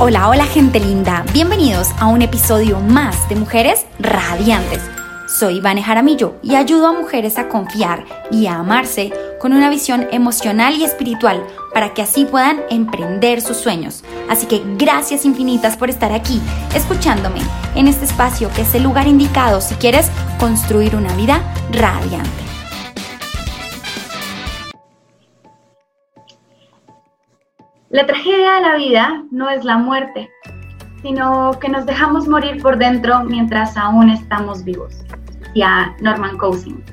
Hola, hola gente linda, bienvenidos a un episodio más de Mujeres Radiantes. Soy Vane Jaramillo y ayudo a mujeres a confiar y a amarse con una visión emocional y espiritual para que así puedan emprender sus sueños. Así que gracias infinitas por estar aquí, escuchándome en este espacio que es el lugar indicado si quieres construir una vida radiante. La tragedia de la vida no es la muerte, sino que nos dejamos morir por dentro mientras aún estamos vivos. a Norman Cousin,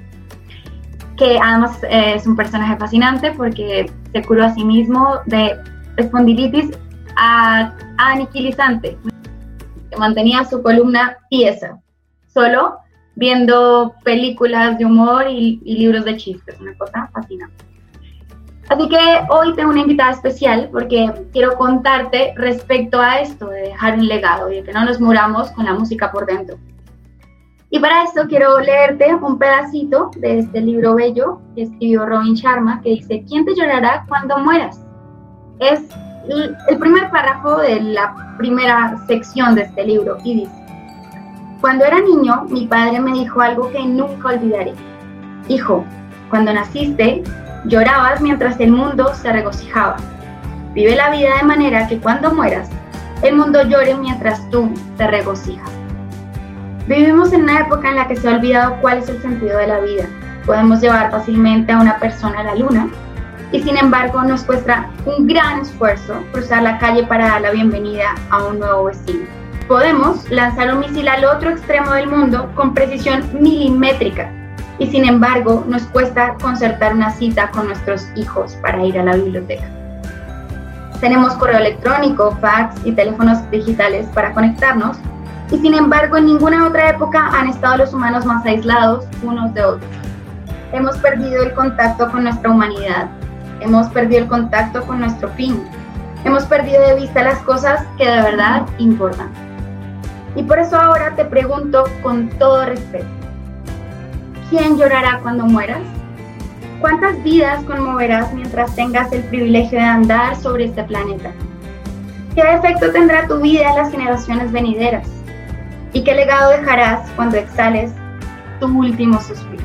que además eh, es un personaje fascinante porque se curó a sí mismo de espondilitis aniquilizante, que mantenía su columna tiesa, solo viendo películas de humor y, y libros de chistes, una cosa fascinante. Así que hoy tengo una invitada especial porque quiero contarte respecto a esto de dejar un legado y de que no nos muramos con la música por dentro. Y para esto quiero leerte un pedacito de este libro bello que escribió Robin Sharma que dice, ¿quién te llorará cuando mueras? Es el primer párrafo de la primera sección de este libro y dice, cuando era niño mi padre me dijo algo que nunca olvidaré. Hijo, cuando naciste Llorabas mientras el mundo se regocijaba. Vive la vida de manera que cuando mueras, el mundo llore mientras tú te regocijas. Vivimos en una época en la que se ha olvidado cuál es el sentido de la vida. Podemos llevar fácilmente a una persona a la luna y sin embargo nos cuesta un gran esfuerzo cruzar la calle para dar la bienvenida a un nuevo vecino. Podemos lanzar un misil al otro extremo del mundo con precisión milimétrica y sin embargo nos cuesta concertar una cita con nuestros hijos para ir a la biblioteca. Tenemos correo electrónico, fax y teléfonos digitales para conectarnos y sin embargo en ninguna otra época han estado los humanos más aislados unos de otros. Hemos perdido el contacto con nuestra humanidad, hemos perdido el contacto con nuestro fin, hemos perdido de vista las cosas que de verdad importan. Y por eso ahora te pregunto con todo respeto, ¿Quién llorará cuando mueras? ¿Cuántas vidas conmoverás mientras tengas el privilegio de andar sobre este planeta? ¿Qué efecto tendrá tu vida en las generaciones venideras? ¿Y qué legado dejarás cuando exhales tu último suspiro?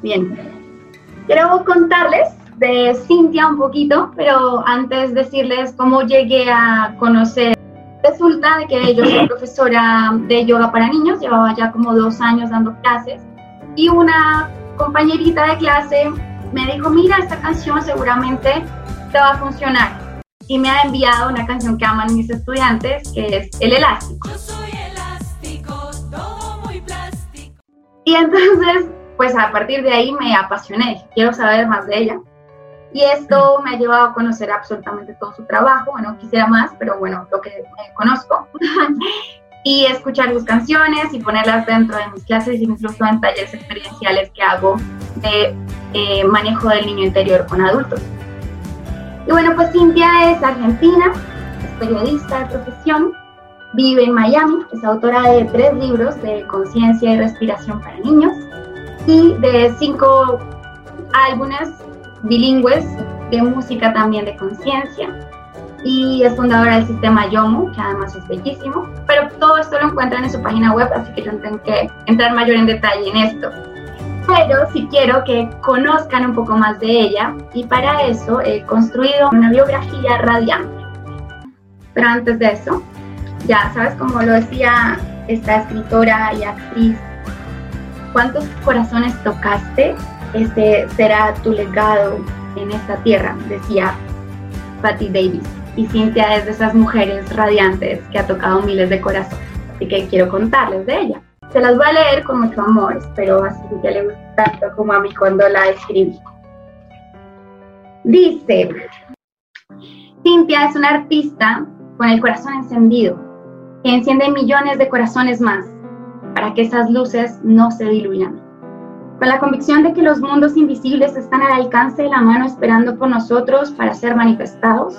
Bien, quiero contarles de Cintia un poquito, pero antes decirles cómo llegué a conocer Resulta de que yo soy profesora de yoga para niños, llevaba ya como dos años dando clases y una compañerita de clase me dijo, mira, esta canción seguramente te va a funcionar. Y me ha enviado una canción que aman mis estudiantes, que es El Elástico. Yo soy elástico, todo muy plástico. Y entonces, pues a partir de ahí me apasioné, quiero saber más de ella. Y esto me ha llevado a conocer absolutamente todo su trabajo. Bueno, quisiera más, pero bueno, lo que conozco. y escuchar sus canciones y ponerlas dentro de mis clases, incluso en talleres experienciales que hago de eh, manejo del niño interior con adultos. Y bueno, pues Cintia es argentina, es periodista de profesión, vive en Miami, es autora de tres libros de conciencia y respiración para niños y de cinco álbumes bilingües de música también de conciencia y es fundadora del sistema Yomo, que además es bellísimo, pero todo esto lo encuentran en su página web, así que yo no tengo que entrar mayor en detalle en esto. Pero sí quiero que conozcan un poco más de ella y para eso he construido una biografía radiante. Pero antes de eso, ya sabes, como lo decía esta escritora y actriz, ¿cuántos corazones tocaste este será tu legado en esta tierra, decía Patty Davis. Y Cynthia es de esas mujeres radiantes que ha tocado miles de corazones, así que quiero contarles de ella. Se las voy a leer con mucho amor, espero a Cynthia le guste tanto como a mí cuando la escribí. Dice, Cynthia es una artista con el corazón encendido, que enciende millones de corazones más para que esas luces no se diluyan con la convicción de que los mundos invisibles están al alcance de la mano esperando por nosotros para ser manifestados.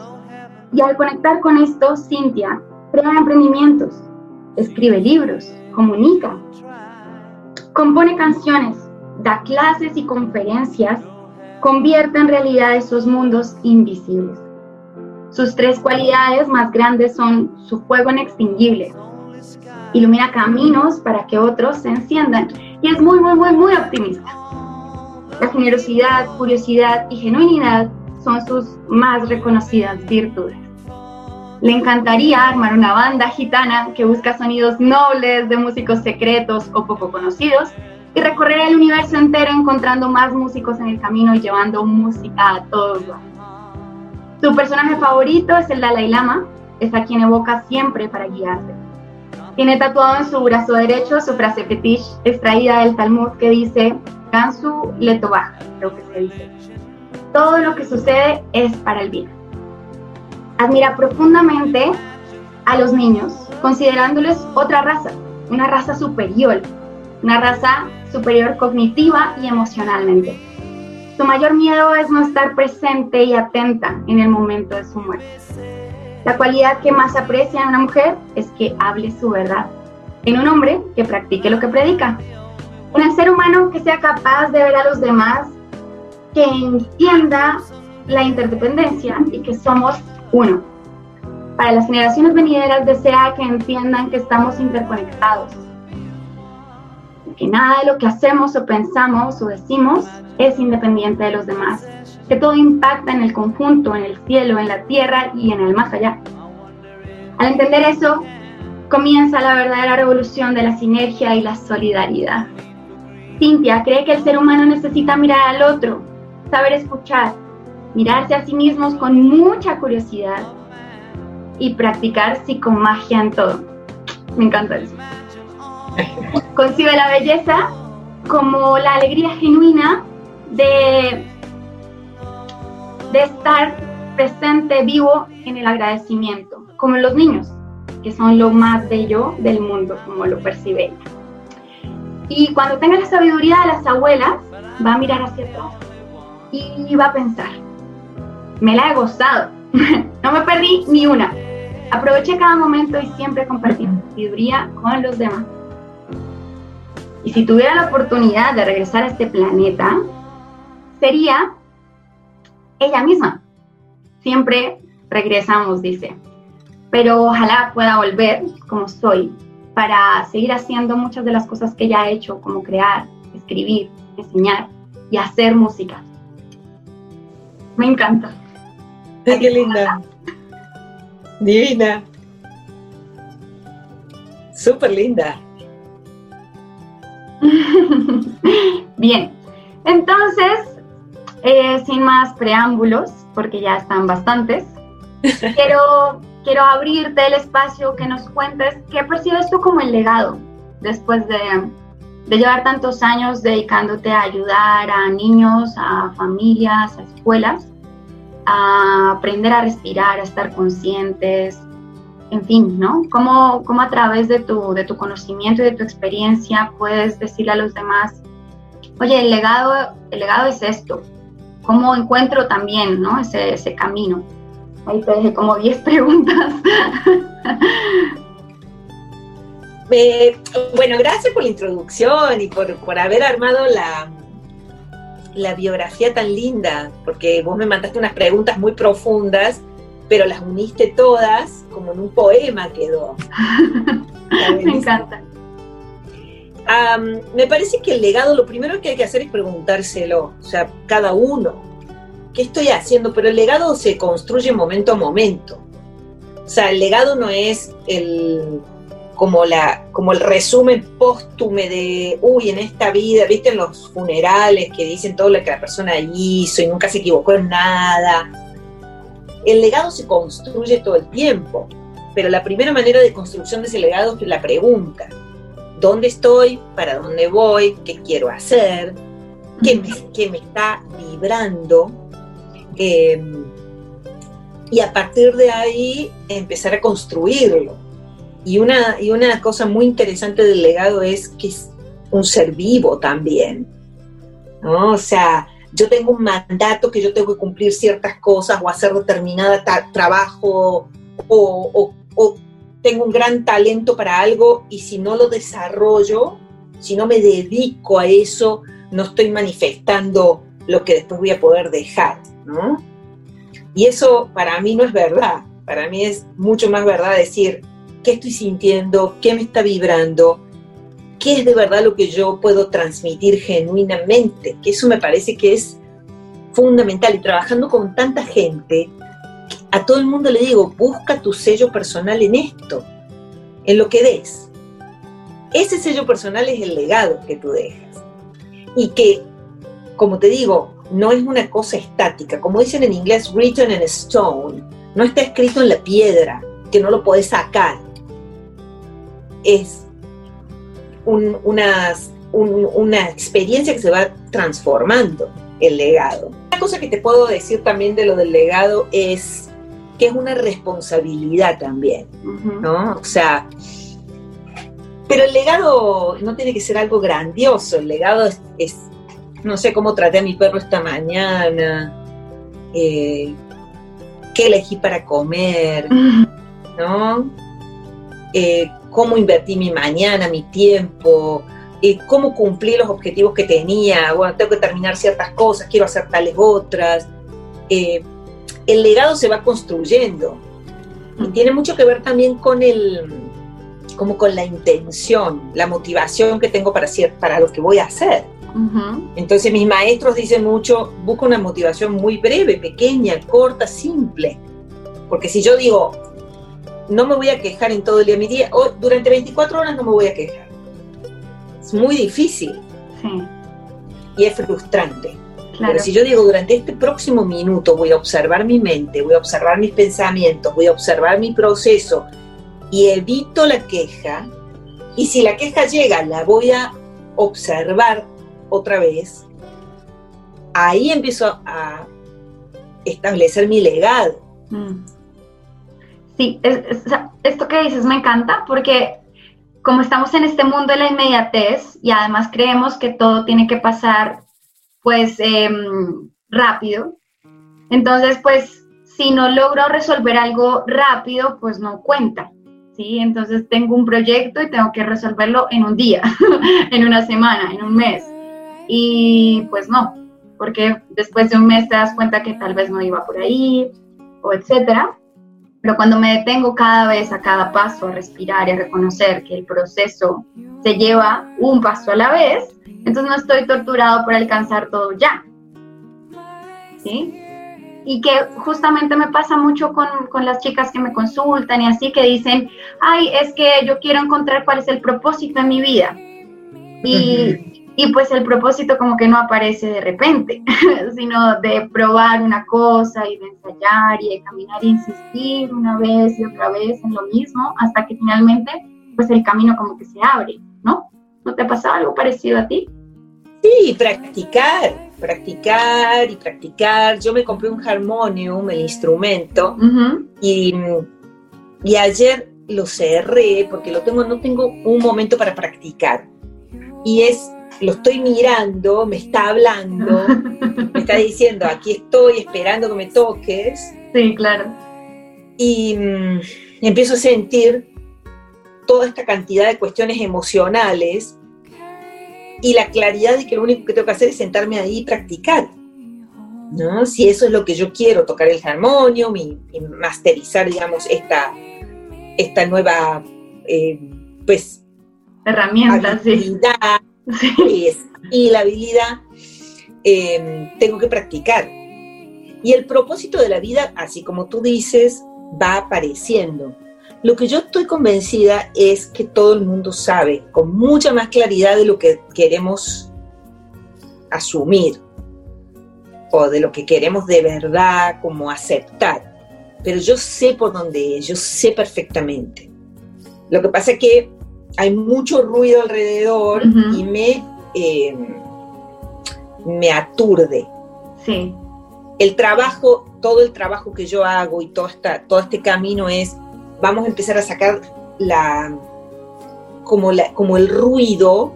Y al conectar con esto, Cintia crea emprendimientos, escribe libros, comunica, compone canciones, da clases y conferencias, convierte en realidad esos mundos invisibles. Sus tres cualidades más grandes son su fuego inextinguible, ilumina caminos para que otros se enciendan y es muy, muy, muy, muy optimista. La generosidad, curiosidad y genuinidad son sus más reconocidas virtudes. Le encantaría armar una banda gitana que busca sonidos nobles de músicos secretos o poco conocidos y recorrer el universo entero encontrando más músicos en el camino y llevando música a todos Su personaje favorito es el Dalai Lama, es a quien evoca siempre para guiarse. Tiene tatuado en su brazo derecho su frase fetiche extraída del Talmud que dice Gansu Letovah, creo que se dice. Todo lo que sucede es para el bien. Admira profundamente a los niños, considerándoles otra raza, una raza superior, una raza superior cognitiva y emocionalmente. Su mayor miedo es no estar presente y atenta en el momento de su muerte. La cualidad que más aprecia en una mujer es que hable su verdad. En un hombre que practique lo que predica. En el ser humano que sea capaz de ver a los demás, que entienda la interdependencia y que somos uno. Para las generaciones venideras desea que entiendan que estamos interconectados. Que nada de lo que hacemos o pensamos o decimos es independiente de los demás que todo impacta en el conjunto, en el cielo, en la tierra y en el más allá. Al entender eso, comienza la verdadera revolución de la sinergia y la solidaridad. Cintia cree que el ser humano necesita mirar al otro, saber escuchar, mirarse a sí mismos con mucha curiosidad y practicar psicomagia en todo. Me encanta eso. Concibe la belleza como la alegría genuina de de estar presente, vivo en el agradecimiento, como los niños, que son lo más bello del mundo, como lo percibe ella. Y cuando tenga la sabiduría de las abuelas, va a mirar hacia atrás y va a pensar, me la he gozado, no me perdí ni una. Aproveché cada momento y siempre compartí sabiduría con los demás. Y si tuviera la oportunidad de regresar a este planeta, sería ella misma. Siempre regresamos, dice. Pero ojalá pueda volver como soy para seguir haciendo muchas de las cosas que ella ha hecho, como crear, escribir, enseñar y hacer música. Me encanta. qué linda. Divina. Súper linda. Bien, entonces eh, sin más preámbulos, porque ya están bastantes, quiero, quiero abrirte el espacio que nos cuentes qué percibes tú como el legado después de, de llevar tantos años dedicándote a ayudar a niños, a familias, a escuelas, a aprender a respirar, a estar conscientes, en fin, ¿no? ¿Cómo, cómo a través de tu, de tu conocimiento y de tu experiencia puedes decirle a los demás, oye, el legado, el legado es esto, cómo encuentro también ¿no? ese, ese camino. Ahí te dejé como 10 preguntas. bueno, gracias por la introducción y por, por haber armado la, la biografía tan linda, porque vos me mandaste unas preguntas muy profundas, pero las uniste todas como en un poema quedó. me encanta me parece que el legado, lo primero que hay que hacer es preguntárselo, o sea, cada uno, ¿qué estoy haciendo? Pero el legado se construye momento a momento. O sea, el legado no es el como la como el resumen póstume de uy en esta vida viste en los funerales que dicen todo lo que la persona hizo y nunca se equivocó en nada el legado se construye todo el tiempo pero la primera manera de construcción de ese legado es la pregunta dónde estoy, para dónde voy, qué quiero hacer, qué me, me está vibrando. Em, y a partir de ahí empezar a construirlo. Y una, y una cosa muy interesante del legado es que es un ser vivo también. ¿no? O sea, yo tengo un mandato que yo tengo que cumplir ciertas cosas o hacer determinada trabajo o, o tengo un gran talento para algo y si no lo desarrollo, si no me dedico a eso, no estoy manifestando lo que después voy a poder dejar, ¿no? Y eso para mí no es verdad. Para mí es mucho más verdad decir qué estoy sintiendo, qué me está vibrando, qué es de verdad lo que yo puedo transmitir genuinamente, que eso me parece que es fundamental. Y trabajando con tanta gente, a todo el mundo le digo, busca tu sello personal en esto, en lo que des. Ese sello personal es el legado que tú dejas. Y que, como te digo, no es una cosa estática. Como dicen en inglés, written in stone. No está escrito en la piedra, que no lo puedes sacar. Es una, una experiencia que se va transformando el legado. Una cosa que te puedo decir también de lo del legado es que es una responsabilidad también, ¿no? O sea, pero el legado no tiene que ser algo grandioso, el legado es, no sé cómo traté a mi perro esta mañana, eh, qué elegí para comer, ¿no? Eh, cómo invertí mi mañana, mi tiempo, eh, cómo cumplí los objetivos que tenía, bueno, tengo que terminar ciertas cosas, quiero hacer tales otras. El legado se va construyendo y tiene mucho que ver también con el, como con la intención, la motivación que tengo para, hacer, para lo que voy a hacer. Entonces mis maestros dicen mucho, busca una motivación muy breve, pequeña, corta, simple. Porque si yo digo, no me voy a quejar en todo el día, mi día, o durante 24 horas no me voy a quejar. Es muy difícil. Y es frustrante. Pero si yo digo, durante este próximo minuto voy a observar mi mente, voy a observar mis pensamientos, voy a observar mi proceso y evito la queja, y si la queja llega, la voy a observar otra vez, ahí empiezo a establecer mi legado. Mm. Sí, esto que dices me encanta porque como estamos en este mundo de la inmediatez y además creemos que todo tiene que pasar pues em, rápido, entonces pues si no logro resolver algo rápido pues no cuenta. ¿sí? Entonces tengo un proyecto y tengo que resolverlo en un día, en una semana, en un mes. Y pues no, porque después de un mes te das cuenta que tal vez no iba por ahí, o etcétera. Pero cuando me detengo cada vez a cada paso a respirar y a reconocer que el proceso se lleva un paso a la vez, entonces no estoy torturado por alcanzar todo ya. ¿Sí? y que justamente me pasa mucho con, con, las chicas que me consultan y así que dicen, ay, es que yo quiero encontrar cuál es el propósito de mi vida. Y, y pues el propósito como que no aparece de repente, sino de probar una cosa y de ensayar y de caminar e insistir una vez y otra vez en lo mismo hasta que finalmente pues el camino como que se abre, ¿no? ¿No te ha pasado algo parecido a ti? Sí, practicar, practicar y practicar. Yo me compré un armonium, el instrumento, y, y, ayer lo cerré porque lo tengo, no tengo un momento para practicar. Y es, lo estoy mirando, me está hablando, me está diciendo, aquí estoy esperando que me toques. Sí, claro. Y mm, empiezo a sentir toda esta cantidad de cuestiones emocionales y la claridad de que lo único que tengo que hacer es sentarme ahí y practicar. ¿no? Si eso es lo que yo quiero, tocar el armonio y, masterizar, digamos, esta, esta nueva, eh, pues, herramienta, habilidad, y la habilidad, eh, tengo que practicar. Y el propósito de la vida, así como tú dices, va apareciendo. Lo que yo estoy convencida es que todo el mundo sabe con mucha más claridad de lo que queremos asumir o de lo que queremos de verdad como aceptar. Pero yo sé por dónde es, yo sé perfectamente. Lo que pasa es que hay mucho ruido alrededor y me, eh, me aturde. Sí. El trabajo, todo el trabajo que yo hago y todo, esta, todo este camino es vamos a empezar a sacar la, como, la, como el ruido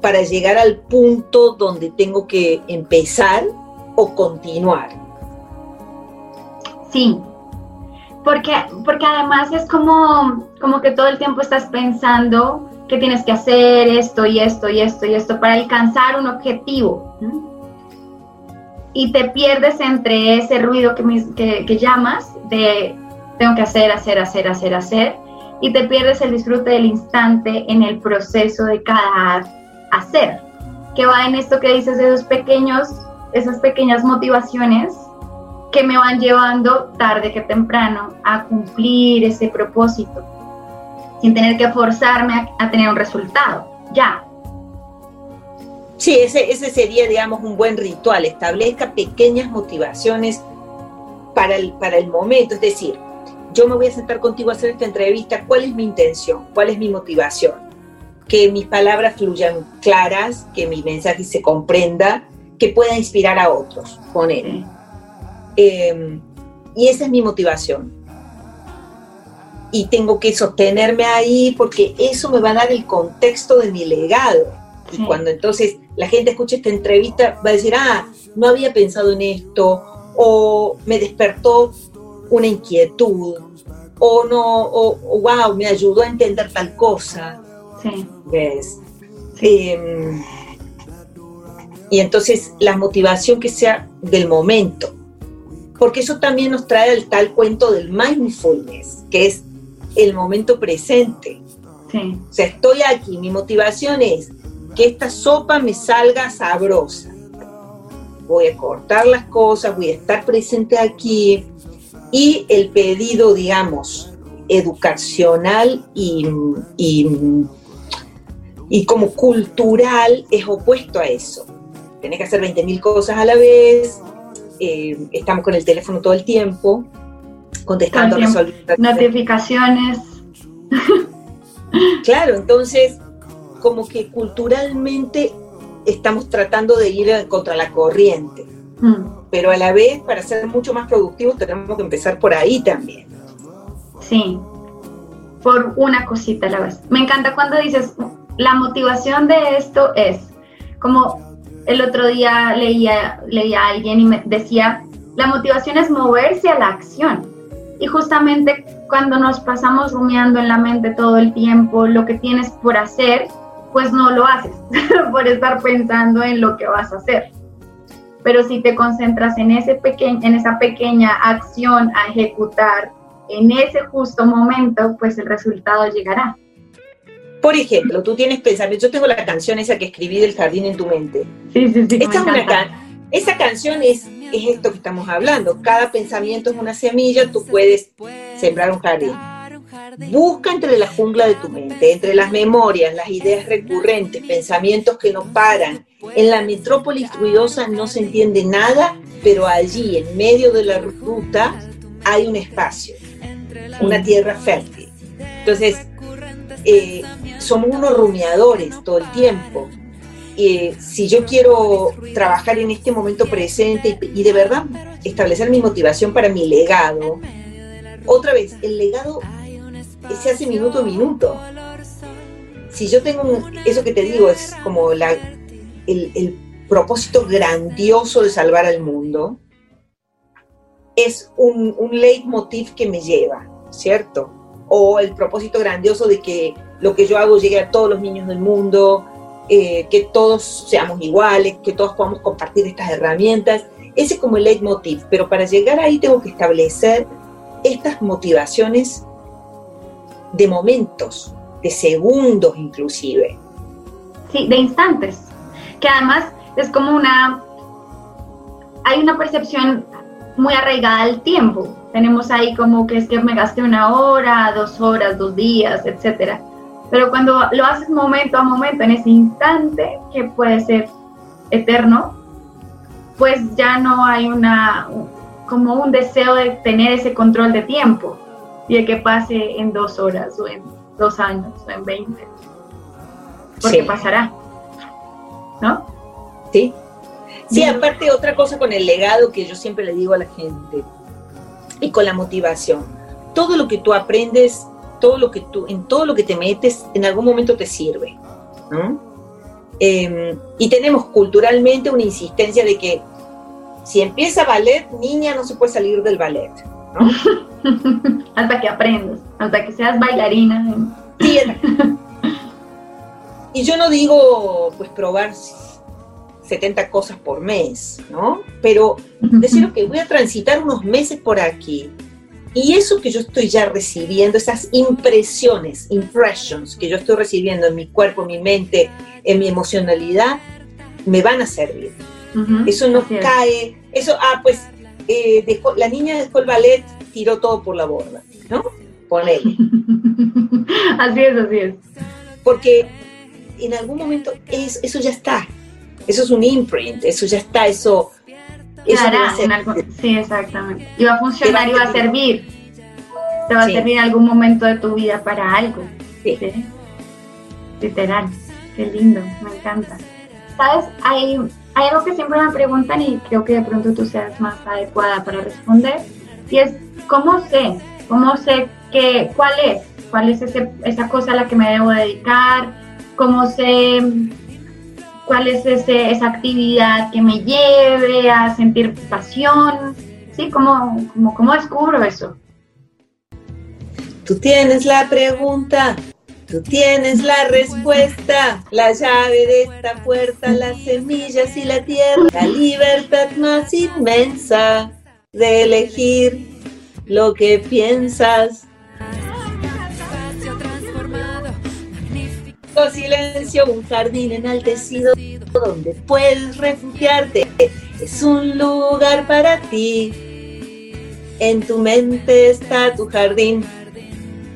para llegar al punto donde tengo que empezar o continuar. Sí, porque, porque además es como, como que todo el tiempo estás pensando que tienes que hacer esto y esto y esto y esto para alcanzar un objetivo. y te pierdes entre ese ruido que, que, llamas de tengo que hacer, hacer, hacer, hacer, hacer, y te pierdes el disfrute del instante en el proceso de cada hacer, que va en esto que dices de esos pequeños, esas pequeñas motivaciones que me van llevando tarde que temprano a cumplir ese propósito, sin tener que forzarme a, tener un resultado, ya. Sí, ese, ese sería, digamos, un buen ritual, establezca pequeñas motivaciones para el, para el momento, es decir, yo me voy a sentar contigo a hacer esta entrevista, ¿cuál es mi intención? ¿Cuál es mi motivación? Que mis palabras fluyan claras, que mi mensaje se comprenda, que pueda inspirar a otros con él. Em, y esa es mi motivación. Y tengo que sostenerme ahí porque eso me va a dar el contexto de mi legado. Y cuando entonces la gente escuche esta entrevista, va a decir, ah, no había pensado en esto, o me despertó una inquietud, o no, o, wow, me ayudó a entender tal cosa. Sí. ¿Ves? Em, y entonces la motivación que sea del momento porque eso también nos trae el tal cuento del mindfulness, que es el momento presente. O sea, estoy aquí, mi motivación es que esta sopa me salga sabrosa. Voy a cortar las cosas, voy a estar presente aquí y el pedido, digamos, educacional y, y, como cultural es opuesto a eso. Tenés que hacer 20.000 cosas a la vez, eh, estamos con el teléfono todo el tiempo, contestando, resolviendo. Notificaciones. Claro, entonces, como que culturalmente estamos tratando de ir contra la corriente. Mm. Pero a la vez, para ser mucho más productivos, tenemos que empezar por ahí también. Sí, por una cosita a la vez. Me encanta cuando dices, la motivación de esto es como el otro día leía, leía a alguien y me decía, la motivación es moverse a la acción. Y justamente cuando nos pasamos rumiando en la mente todo el tiempo lo que tienes por hacer, pues no lo haces por estar pensando en lo que vas a hacer. Pero si te concentras en, ese en esa pequeña acción a ejecutar en ese justo momento, pues el resultado llegará. Por ejemplo, tú tienes pensamiento, yo tengo la canción esa que escribí del jardín en tu mente. Sí, sí, sí. esa canción es, es esto que estamos hablando. Cada pensamiento es una semilla, tú puedes sembrar un jardín. Busca entre la jungla de tu mente, entre las memorias, las ideas recurrentes, pensamientos que no paran. En la metrópolis ruidosa no se entiende nada, pero allí, en medio de la ruta, hay un espacio, una tierra fértil. Entonces, eh, somos unos rumiadores todo el tiempo. Eh, si yo quiero trabajar en este momento presente y, de verdad establecer mi motivación para mi legado, otra vez, el legado se hace minuto a minuto. Si yo tengo eso que te digo, es como el, propósito grandioso de salvar al mundo, es un, un leitmotiv que me lleva, ¿cierto? O el propósito grandioso de que lo que yo hago llegue a todos los niños del mundo, eh, que todos seamos iguales, que todos podamos compartir estas herramientas. Ese es como el leitmotiv, pero para llegar ahí tengo que establecer estas motivaciones de momentos, de segundos inclusive. Sí, de instantes, que además es como una, hay una percepción muy arraigada al tiempo. Tenemos ahí como que es que me gasté una hora, dos horas, dos días, etcétera. Pero cuando lo haces momento a momento, en ese instante, que puede ser eterno, pues ya no hay una, como un deseo de tener ese control de tiempo y de que pase en dos horas o en dos años o en veinte. Porque pasará, ¿no? Sí. Sí, aparte otra cosa con el legado que yo siempre le digo a la gente y con la motivación. Todo lo que tú aprendes todo lo que tú, en todo lo que te metes, en algún momento te sirve. Em, y tenemos culturalmente una insistencia de que si empieza ballet, niña no se puede salir del ballet. hasta que aprendas, hasta que seas bailarina. y yo no digo, pues probar 70 cosas por mes, ¿no? Pero decir, que voy a transitar unos meses por aquí. Y eso que yo estoy ya recibiendo, esas impresiones, impressions que yo estoy recibiendo en mi cuerpo, en mi mente, en mi emocionalidad, me van a servir. Eso no cae, eso, ah, pues eh, la niña dejó el ballet, tiró todo por la borda, ¿no? Ponele. así es, así es. Porque en algún momento es, eso ya está. Eso es un imprint, eso ya está, eso... eso sí, exactamente. Y va a funcionar y va a servir. Te va a servir en algún momento de tu vida para algo. Sí. Literal. Qué lindo, me encanta. ¿Sabes? Hay, hay algo que siempre me preguntan y creo que de pronto tú seas más adecuada para responder. Y es, ¿cómo sé? ¿Cómo sé que, cuál es? ¿Cuál es ese, esa cosa a la que me debo dedicar? ¿Cómo sé cuál es esa actividad que me lleve a sentir pasión? ¿Sí? ¿Cómo, cómo, cómo descubro eso? Tú tienes la pregunta, tú tienes la respuesta, la llave de esta puerta, las semillas y la tierra, la libertad más inmensa de elegir lo que piensas silencio, un jardín enaltecido donde puedes refugiarte. Es un lugar para ti. En tu mente está tu jardín.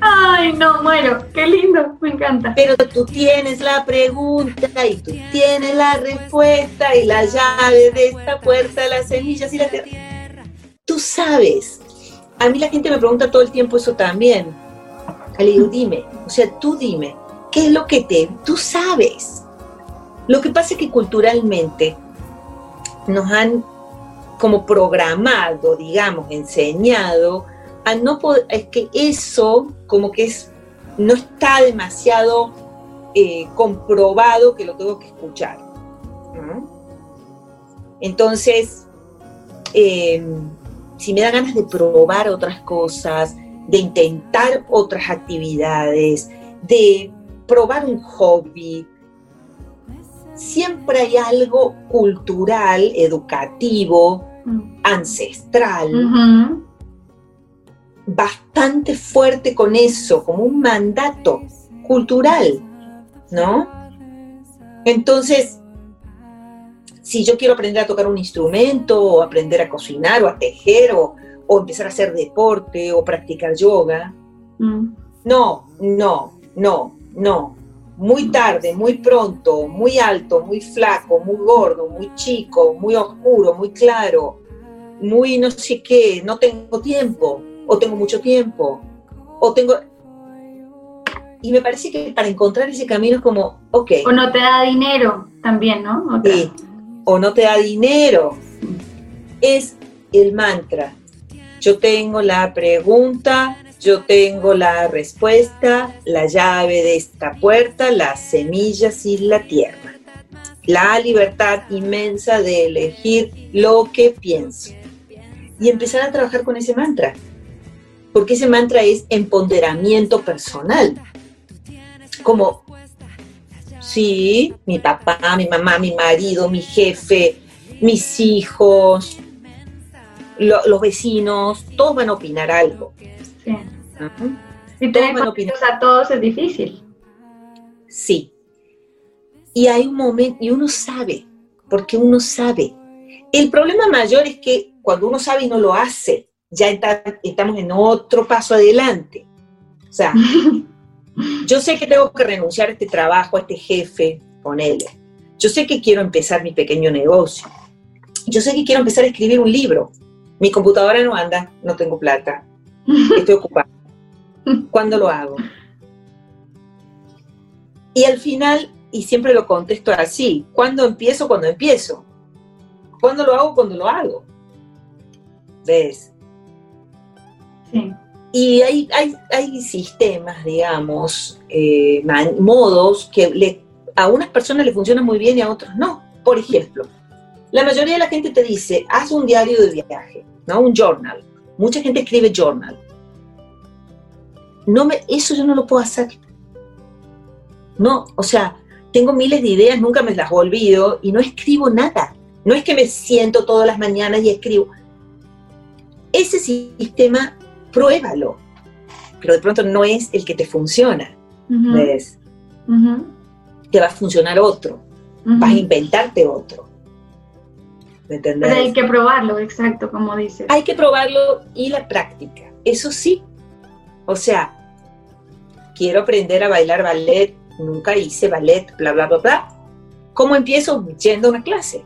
Ay, no, muero. Qué lindo, me encanta. Pero tú tienes la pregunta y tú tienes la respuesta y la llave de esta puerta, las semillas y la tierra. Tú sabes. A mí la gente me pregunta todo el tiempo eso también. Le digo, dime, o sea, tú dime, ¿Qué es lo que te... Tú sabes. Lo que pasa es que culturalmente nos han como programado, digamos, enseñado a no poder, es que eso como que es, no está demasiado eh, comprobado que lo tengo que escuchar. Entonces, em, si me da ganas de probar otras cosas, de intentar otras actividades, de probar un hobby. Siempre hay algo cultural, educativo, mm. ancestral, bastante fuerte con eso, como un mandato cultural, ¿no? Entonces, si yo quiero aprender a tocar un instrumento, o aprender a cocinar, o a tejer, o, empezar a hacer deporte, o practicar yoga, mm. no, no, no no, muy tarde, muy pronto, muy alto, muy flaco, muy gordo, muy chico, muy oscuro, muy claro, muy no sé qué, no tengo tiempo, o tengo mucho tiempo, o tengo... Y me parece que para encontrar ese camino es como, ok. O no te da dinero también, ¿no? Sí, o no te da dinero. Es el mantra. Yo tengo la pregunta, yo tengo la respuesta, la llave de esta puerta, las semillas y la tierra. La libertad inmensa de elegir lo que pienso. Y empezar a trabajar con ese mantra. Porque ese mantra es empoderamiento personal. Como, sí, mi papá, mi mamá, mi marido, mi jefe, mis hijos, los vecinos, todos van a opinar algo. Sí. Si tener a todos es difícil. Sí. Y hay un momento, y uno sabe, porque uno sabe. El problema mayor es que cuando uno sabe y no lo hace, ya estamos en otro paso adelante. O sea, yo sé que tengo que renunciar a este trabajo, a este jefe, ponele. Yo sé que quiero empezar mi pequeño negocio. Yo sé que quiero empezar a escribir un libro. Mi computadora no anda, no tengo plata. Estoy ocupada. ¿Cuándo lo hago? Y al final, y siempre lo contesto así, ¿cuándo empiezo? Cuando empiezo. ¿Cuándo lo hago? Cuando lo hago. ¿Ves? Sí. Y hay, hay, sistemas, digamos, eh, modos que a unas personas le funcionan muy bien y a otras no. Por ejemplo, la mayoría de la gente te dice, haz un diario de viaje, ¿no? Un journal. Mucha gente escribe journal no me, eso yo no lo puedo hacer. No, o sea, tengo miles de ideas, nunca me las olvido y no escribo nada. No es que me siento todas las mañanas y escribo. Ese sistema, pruébalo, pero de pronto no es el que te funciona. ¿Ves? Te va a funcionar otro, vas a inventarte otro. ¿Me Pero hay que probarlo, exacto, como dices. Hay que probarlo y la práctica. Eso sí. O sea, quiero aprender a bailar ballet, nunca hice ballet, bla, bla, bla, bla. ¿Cómo empiezo? Yendo a una clase.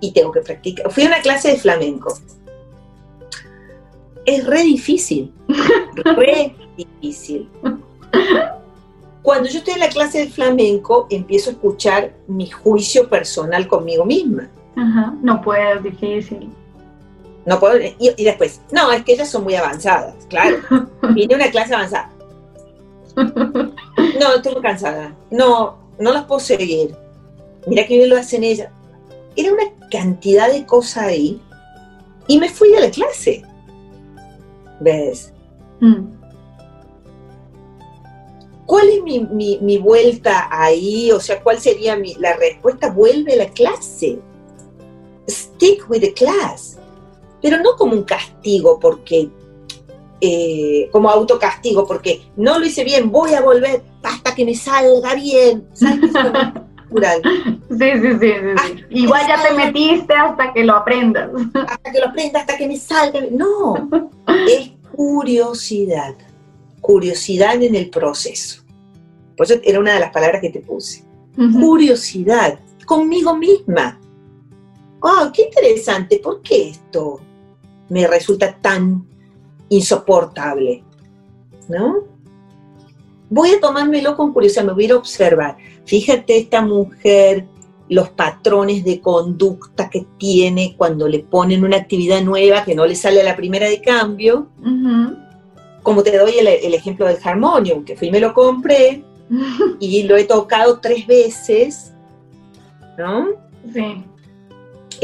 Y tengo que practicar. Fui a una clase de flamenco. Es re difícil. re difícil. Cuando yo estoy en la clase de flamenco, empiezo a escuchar mi juicio personal conmigo misma. Ajá, no puedo, es difícil. No puedo, y, y, después, no, es que ellas son muy avanzadas, claro. Vine a una clase avanzada. No, estoy cansada. No, no las puedo seguir. Mira que bien lo hacen ellas. Era una cantidad de cosas ahí. Y me fui de la clase. ¿Ves? Mm. ¿Cuál es mi, vuelta ahí? O sea, ¿cuál sería mi, la respuesta? Vuelve a la clase. Stick with the class. Pero no como un castigo porque eh, como autocastigo, porque no lo hice bien, voy a volver hasta que me salga bien. ¿Sabes Sí, sí, sí. Igual ya te metiste hasta que lo aprendas. Hasta que lo aprenda, hasta que me salga. No, es curiosidad. Curiosidad en el proceso. Por eso era una de las palabras que te puse. Curiosidad conmigo misma. ¡Oh, qué interesante! ¿Por qué esto me resulta tan insoportable, ¿no? Voy a tomármelo con curiosidad, me voy a observar. Fíjate esta mujer, los patrones de conducta que tiene cuando le ponen una actividad nueva que no le sale a la primera de cambio. Como te doy el, ejemplo del Harmonium, que fui y me lo compré y lo he tocado tres veces, ¿no? Sí.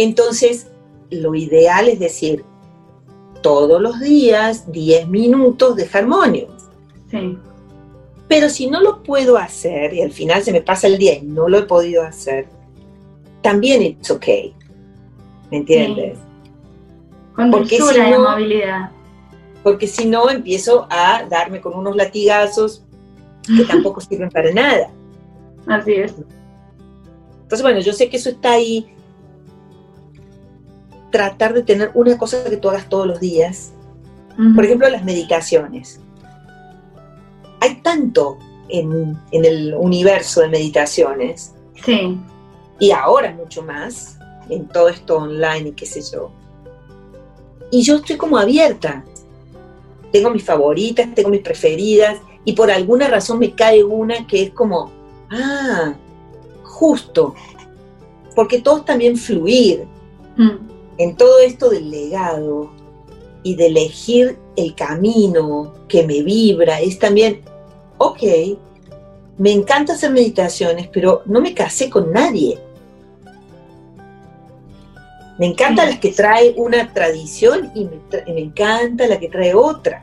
Entonces, lo ideal es decir, todos los días 10 minutos de armonio. Sí. Pero si no lo puedo hacer y al final se me pasa el día y no lo he podido hacer, también es ok. ¿Me entiendes? Con porque si no. Porque si no empiezo a darme con unos latigazos que tampoco sirven para nada. Así es. Entonces, bueno, yo sé que eso está ahí tratar de tener una cosa que tú hagas todos los días. Por ejemplo, las meditaciones. Hay tanto en, el universo de meditaciones. Sí. Y ahora mucho más, en todo esto online y qué sé yo. Y yo estoy como abierta. Tengo mis favoritas, tengo mis preferidas, y por alguna razón me cae una que es como, ah, justo, porque todos también fluir. Mm en todo esto del legado y de elegir el camino que me vibra, es también, ok, me encanta hacer meditaciones, pero no me casé con nadie. Me encanta las que trae una tradición y me, me, encanta la que trae otra.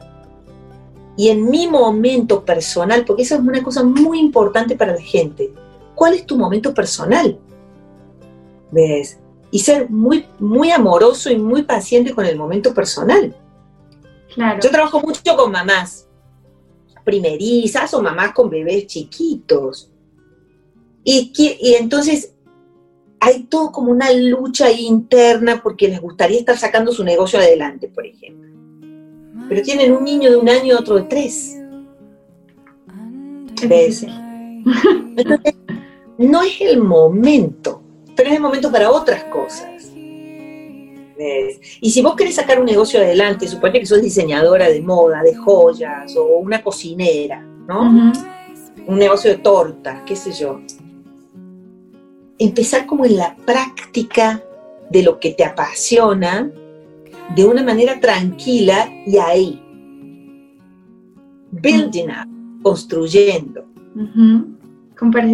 Y en mi momento personal, porque eso es una cosa muy importante para la gente, ¿cuál es tu momento personal? ¿Ves? Y ser muy, muy amoroso y muy paciente con el momento personal. Claro. Yo trabajo mucho con mamás primerizas o mamás con bebés chiquitos. Y, y entonces hay todo como una lucha interna porque les gustaría estar sacando su negocio adelante, por ejemplo. Pero tienen un niño de un año y otro de tres. ¿Ves? Entonces, no es el momento pero es el momento para otras cosas. Y si vos querés sacar un negocio adelante, supone que sos diseñadora de moda, de joyas, o una cocinera, ¿no? Un negocio de tortas, qué sé yo. Empezar como en la práctica de lo que te apasiona, de una manera tranquila y ahí. Building up, construyendo.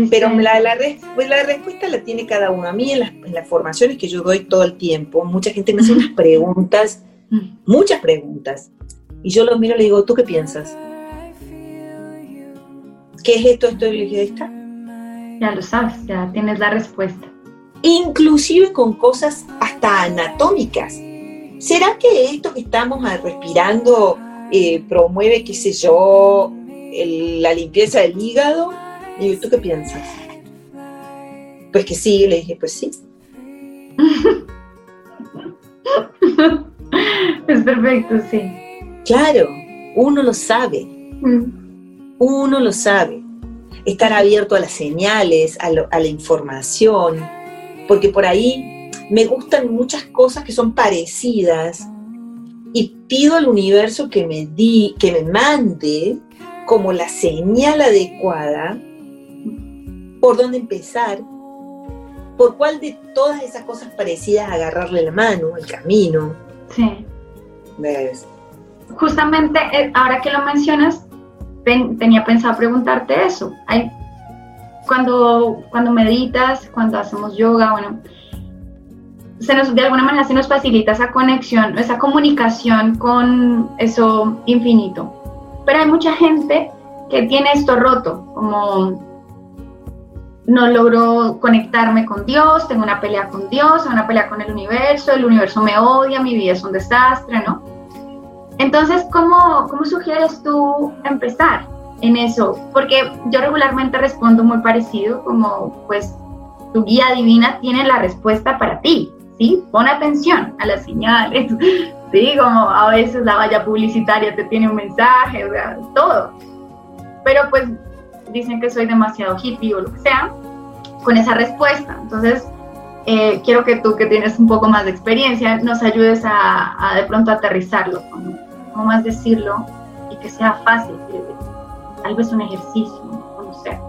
Pero la, la, pues la, respuesta la tiene cada uno. A mí en las, formaciones que yo doy todo el tiempo, mucha gente me hace unas preguntas, mm. muchas preguntas. Y yo los miro y le digo, ¿tú qué piensas? ¿Qué es esto, esto y esta? ya lo sabes, ya tienes la respuesta. Inclusive con cosas hasta anatómicas. ¿Será que esto que estamos respirando eh, promueve, qué sé yo, la limpieza del hígado? Y ¿tú qué piensas? Pues que sí, le dije, pues sí. es perfecto, sí. Claro, uno lo sabe. Mm. Uno lo sabe. Estar abierto a las señales, a, a la información, porque por ahí me gustan muchas cosas que son parecidas y pido al universo que me di, que me mande como la señal adecuada por dónde empezar, por cuál de todas esas cosas parecidas agarrarle la mano, el camino. Sí. ¿Ves? Justamente eh, ahora que lo mencionas, tenía pensado preguntarte eso. Hay, cuando, cuando meditas, cuando hacemos yoga, bueno, se nos, de alguna manera se nos facilita esa conexión, esa comunicación con eso infinito. Pero hay mucha gente que tiene esto roto, como no logro conectarme con Dios, tengo una pelea con Dios, una pelea con el universo, el universo me odia, mi vida es un desastre, ¿no? Entonces, ¿cómo, cómo sugieres tú empezar en eso? Porque yo regularmente respondo muy parecido, como pues tu guía divina tiene la respuesta para ti, ¿sí? Pon atención a las señales, ¿sí? Como a veces la valla publicitaria te tiene un mensaje, o sea, todo. Pero pues dicen que soy demasiado hippie o lo que sea, con esa respuesta. Entonces, eh, quiero que tú, que tienes un poco más de experiencia, nos ayudes a, de pronto aterrizarlo, como, más decirlo, y que sea fácil, tal vez un ejercicio, no sé.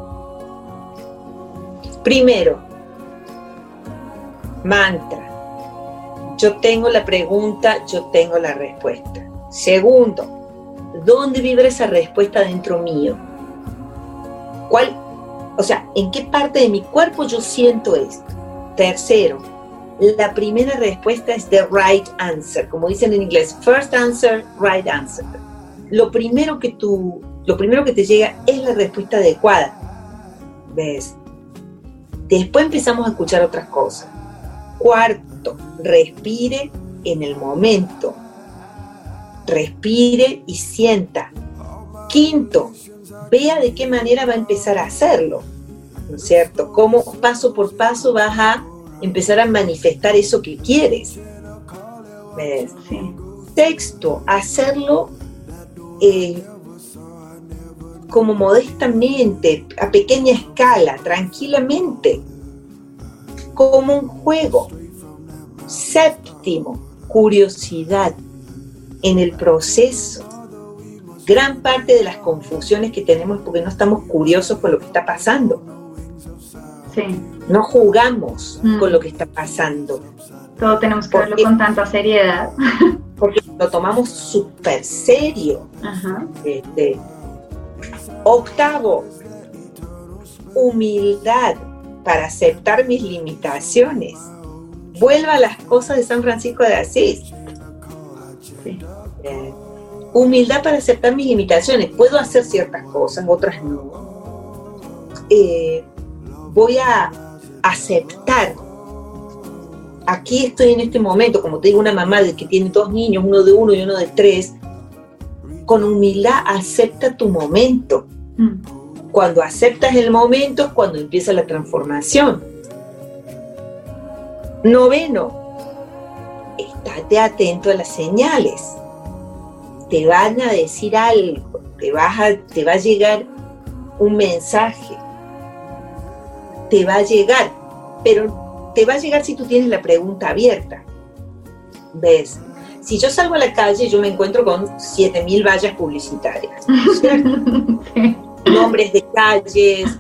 Primero, mantra. Yo tengo la pregunta, yo tengo la respuesta. Segundo, ¿dónde vibra esa respuesta dentro mío? ¿Cuál, o sea, en qué parte de mi cuerpo yo siento esto? Tercero, la primera respuesta es the right answer, como dicen en inglés, first answer, right answer. Lo primero que tú, lo primero que te llega es la respuesta adecuada. ¿Ves? Después empezamos a escuchar otras cosas. Cuarto, respire en el momento. Respire y sienta. Quinto, vea de qué manera va a empezar a hacerlo, ¿no es cierto? Cómo paso por paso vas a empezar a manifestar eso que quieres. ¿Ves? Sexto, hacerlo eh, como modestamente, a pequeña escala, tranquilamente, como un juego. Séptimo, curiosidad en el proceso gran parte de las confusiones que tenemos es porque no estamos curiosos con lo que está pasando. Sí. No jugamos mm. con lo que está pasando. Todo tenemos que verlo con tanta seriedad. Porque lo tomamos súper serio. Ajá. Este, octavo, humildad para aceptar mis limitaciones. Vuelva a las cosas de San Francisco de Asís. Sí. Eh, humildad para aceptar mis limitaciones. Puedo hacer ciertas cosas, otras no. Eh, voy a aceptar. Aquí estoy en este momento, como te digo, una mamá que tiene dos niños, uno de uno y uno de tres. Con humildad acepta tu momento. Mm. Cuando aceptas el momento es cuando empieza la transformación. Noveno, estate atento a las señales te van a decir algo, te, vas te va a llegar un mensaje, te va a llegar, pero te va a llegar si tú tienes la pregunta abierta. ¿Ves? Si yo salgo a la calle, yo me encuentro con 7.000 vallas publicitarias. Nombres de calles,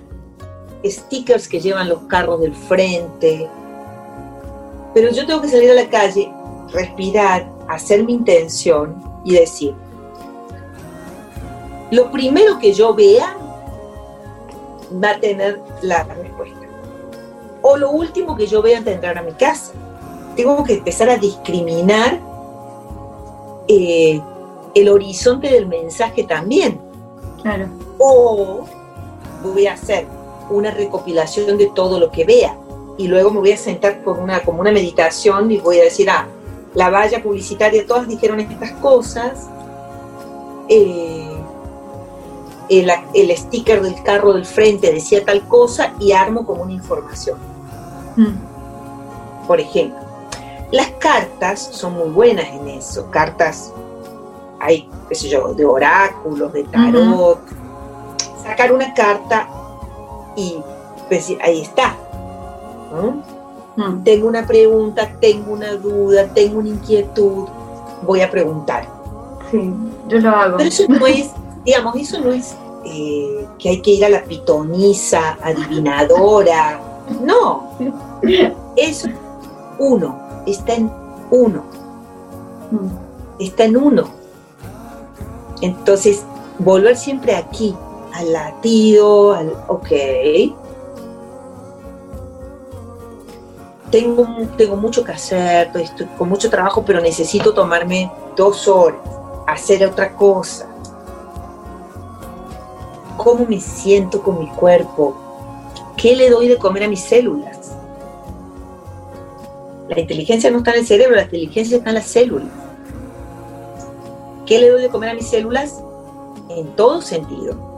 stickers que llevan los carros del frente. Pero yo tengo que salir a la calle, respirar, hacer mi intención y decir, lo primero que yo vea va a tener la respuesta. O lo último que yo vea antes de entrar a mi casa. Tengo que empezar a discriminar eh, el horizonte del mensaje también. Claro. O voy a hacer una recopilación de todo lo que vea. Y luego me voy a sentar con una, como una meditación y voy a decir, ah, la valla publicitaria, todas dijeron estas cosas. Eh, el, el, sticker del carro del frente decía tal cosa y armo como una información. Mm. Por ejemplo, las cartas son muy buenas en eso. Cartas, hay, qué sé yo, de oráculos, de tarot. Sacar una carta y pues, ahí está. Mm. Tengo una pregunta, tengo una duda, tengo una inquietud, voy a preguntar. Sí, yo lo hago. Pero eso no es, digamos, eso no es eh, que hay que ir a la pitonisa, adivinadora. No, es uno, está en uno. Mm. Está en uno. Entonces, volver siempre aquí, al latido, al, ok, tengo, tengo mucho que hacer, estoy con mucho trabajo, pero necesito tomarme dos horas, hacer otra cosa. ¿Cómo me siento con mi cuerpo? ¿Qué le doy de comer a mis células? La inteligencia no está en el cerebro, la inteligencia está en las células. ¿Qué le doy de comer a mis células? En todo sentido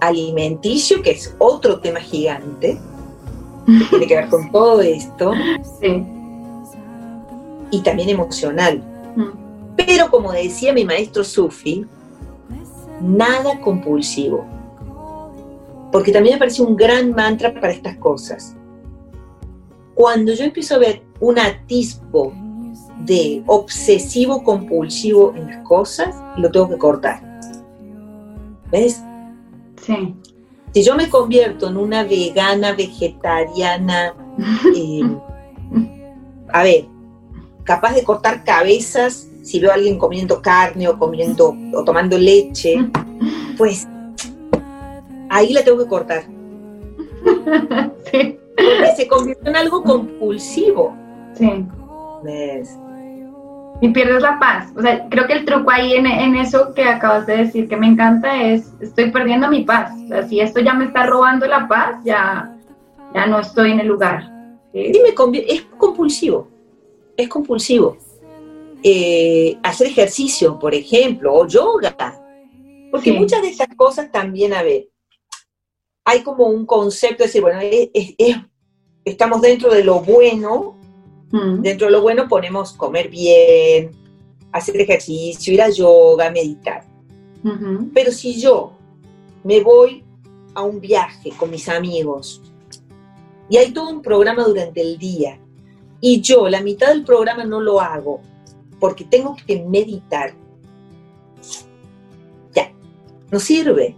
alimenticio, que es otro tema gigante, que tiene que ver con todo esto, y también emocional. Mm. Pero como decía mi maestro Sufi, nada compulsivo. Porque también me parece un gran mantra para estas cosas. Cuando yo empiezo a ver un atisbo de obsesivo compulsivo en las cosas, lo tengo que cortar. ¿Ves? Si yo me convierto en una vegana, vegetariana, eh, a ver, capaz de cortar cabezas si veo a alguien comiendo carne o comiendo o tomando leche, pues ahí la tengo que cortar. Sí. Porque se convierte en algo compulsivo. Sí. ¿Ves? Y pierdes la paz. O sea, creo que el truco ahí en, eso que acabas de decir que me encanta es, estoy perdiendo mi paz. O sea, si esto ya me está robando la paz, ya, ya no estoy en el lugar. Dime, es compulsivo, es compulsivo. Eh, hacer ejercicio, por ejemplo, o yoga. Porque muchas de estas cosas también, a ver, hay como un concepto de decir, bueno, estamos dentro de lo bueno, Mm. Dentro de lo bueno ponemos comer bien, hacer ejercicio, ir a yoga, meditar. Pero si yo me voy a un viaje con mis amigos y hay todo un programa durante el día y yo la mitad del programa no lo hago porque tengo que meditar, ya, no sirve.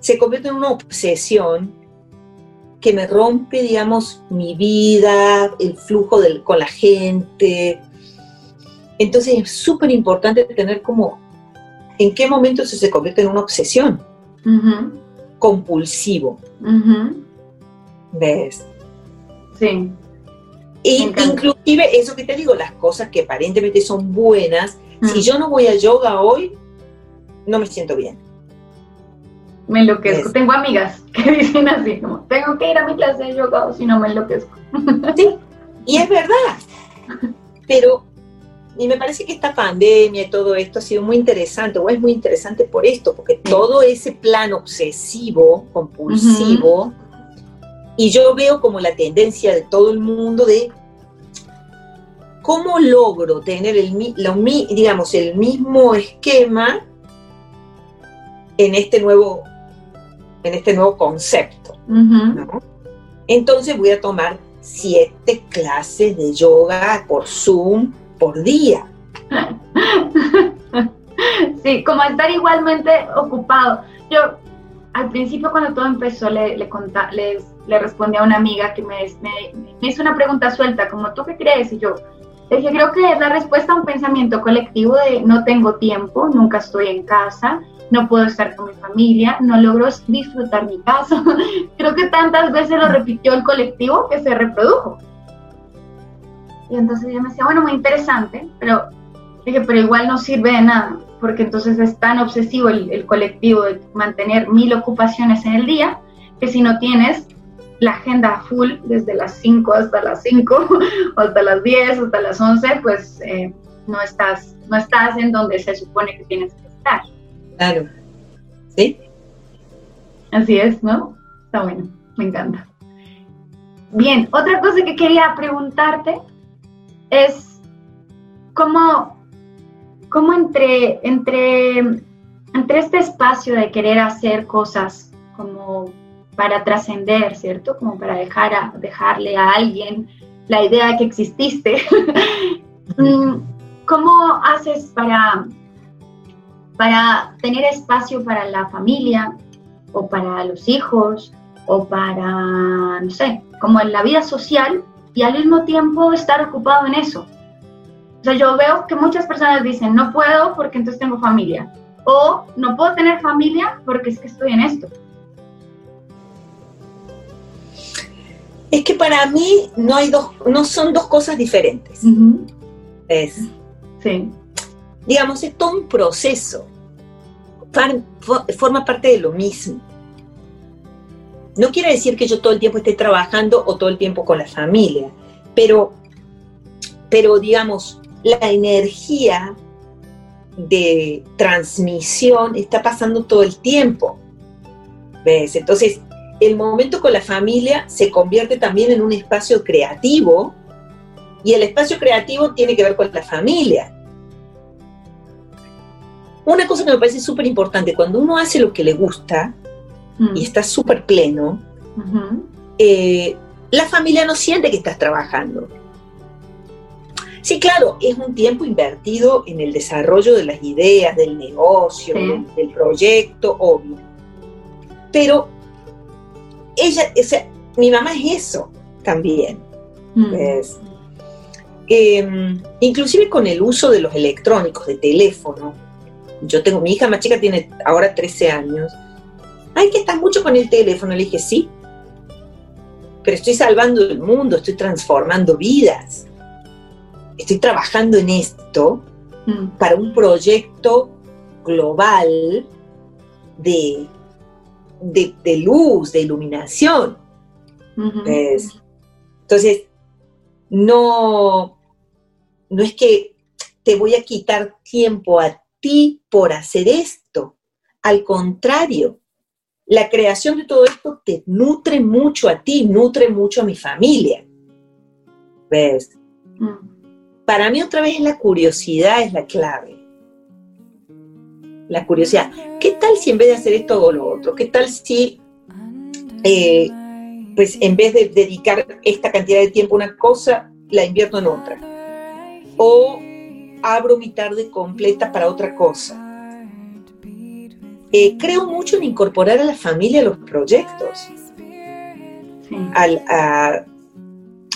Se convierte en una obsesión que me rompe, digamos, mi vida, el flujo del, con la gente. Entonces es súper importante tener como en qué momento eso se convierte en una obsesión. Compulsivo. ¿Ves? Sí. Y inclusive eso que te digo, las cosas que aparentemente son buenas, si yo no voy a yoga hoy, no me siento bien me enloquezco. Tengo amigas que dicen así, como, tengo que ir a mi clase de yoga o si no me enloquezco. Sí, y es verdad. Pero, y me parece que esta pandemia y todo esto ha sido muy interesante, o es muy interesante por esto, porque todo ese plan obsesivo, compulsivo, y yo veo como la tendencia de todo el mundo de cómo logro tener el, digamos, el mismo esquema en este nuevo en este nuevo concepto. Entonces voy a tomar siete clases de yoga por Zoom por día. Sí, como estar igualmente ocupado. Yo al principio cuando todo empezó le, le, le respondí a una amiga que me, me, hizo una pregunta suelta, como ¿tú qué crees? Y yo le dije, creo que es la respuesta a un pensamiento colectivo de no tengo tiempo, nunca estoy en casa, no puedo estar con mi familia, no logro disfrutar mi casa. Creo que tantas veces lo repitió el colectivo que se reprodujo. Y entonces yo me decía, bueno, muy interesante, pero dije, pero igual no sirve de nada, porque entonces es tan obsesivo el, colectivo de mantener mil ocupaciones en el día, que si no tienes la agenda full desde las 5 hasta las 5, o hasta las 10, hasta las 11, pues eh, no, estás, no estás en donde se supone que tienes que estar. Claro. ¿Sí? Así es, ¿no? Está bueno, me encanta. Bien, otra cosa que quería preguntarte es cómo, cómo entre, entre, entre este espacio de querer hacer cosas como para trascender, ¿cierto? Como para dejar a, dejarle a alguien la idea de que exististe. Mm, ¿Cómo haces para, para tener espacio para la familia o para los hijos o para, no sé, como en la vida social y al mismo tiempo estar ocupado en eso. O sea, yo veo que muchas personas dicen, no puedo porque entonces tengo familia. O no puedo tener familia porque es que estoy en esto. Es que para mí no hay dos, no son dos cosas diferentes. Es. Sí. Digamos, es todo un proceso. Forma parte de lo mismo. No quiere decir que yo todo el tiempo esté trabajando o todo el tiempo con la familia, pero, pero digamos, la energía de transmisión está pasando todo el tiempo. ¿Ves? Entonces, el momento con la familia se convierte también en un espacio creativo y el espacio creativo tiene que ver con la familia. Una cosa que me parece súper importante, cuando uno hace lo que le gusta, y mm. estás súper pleno, eh, la familia no siente que estás trabajando. Sí, claro, es un tiempo invertido en el desarrollo de las ideas, del negocio, del proyecto, obvio. Pero ella, o sea, mi mamá es eso también. Mm. Em, inclusive con el uso de los electrónicos, de teléfono. Yo tengo, mi hija más chica tiene ahora 13 años, ay, que estás mucho con el teléfono. Le dije, sí, pero estoy salvando el mundo, estoy transformando vidas. Estoy trabajando en esto mm. para un proyecto global de, de, luz, de iluminación. entonces, no, no es que te voy a quitar tiempo a ti por hacer esto. Al contrario, la creación de todo esto te nutre mucho a ti, nutre mucho a mi familia. ¿Ves? Mm. Para mí otra vez la curiosidad es la clave. La curiosidad. ¿Qué tal si en vez de hacer esto hago lo otro? ¿Qué tal si, eh, pues en vez de dedicar esta cantidad de tiempo a una cosa, la invierto en otra? O abro mi tarde completa para otra cosa. Eh, creo mucho en incorporar a la familia a los proyectos.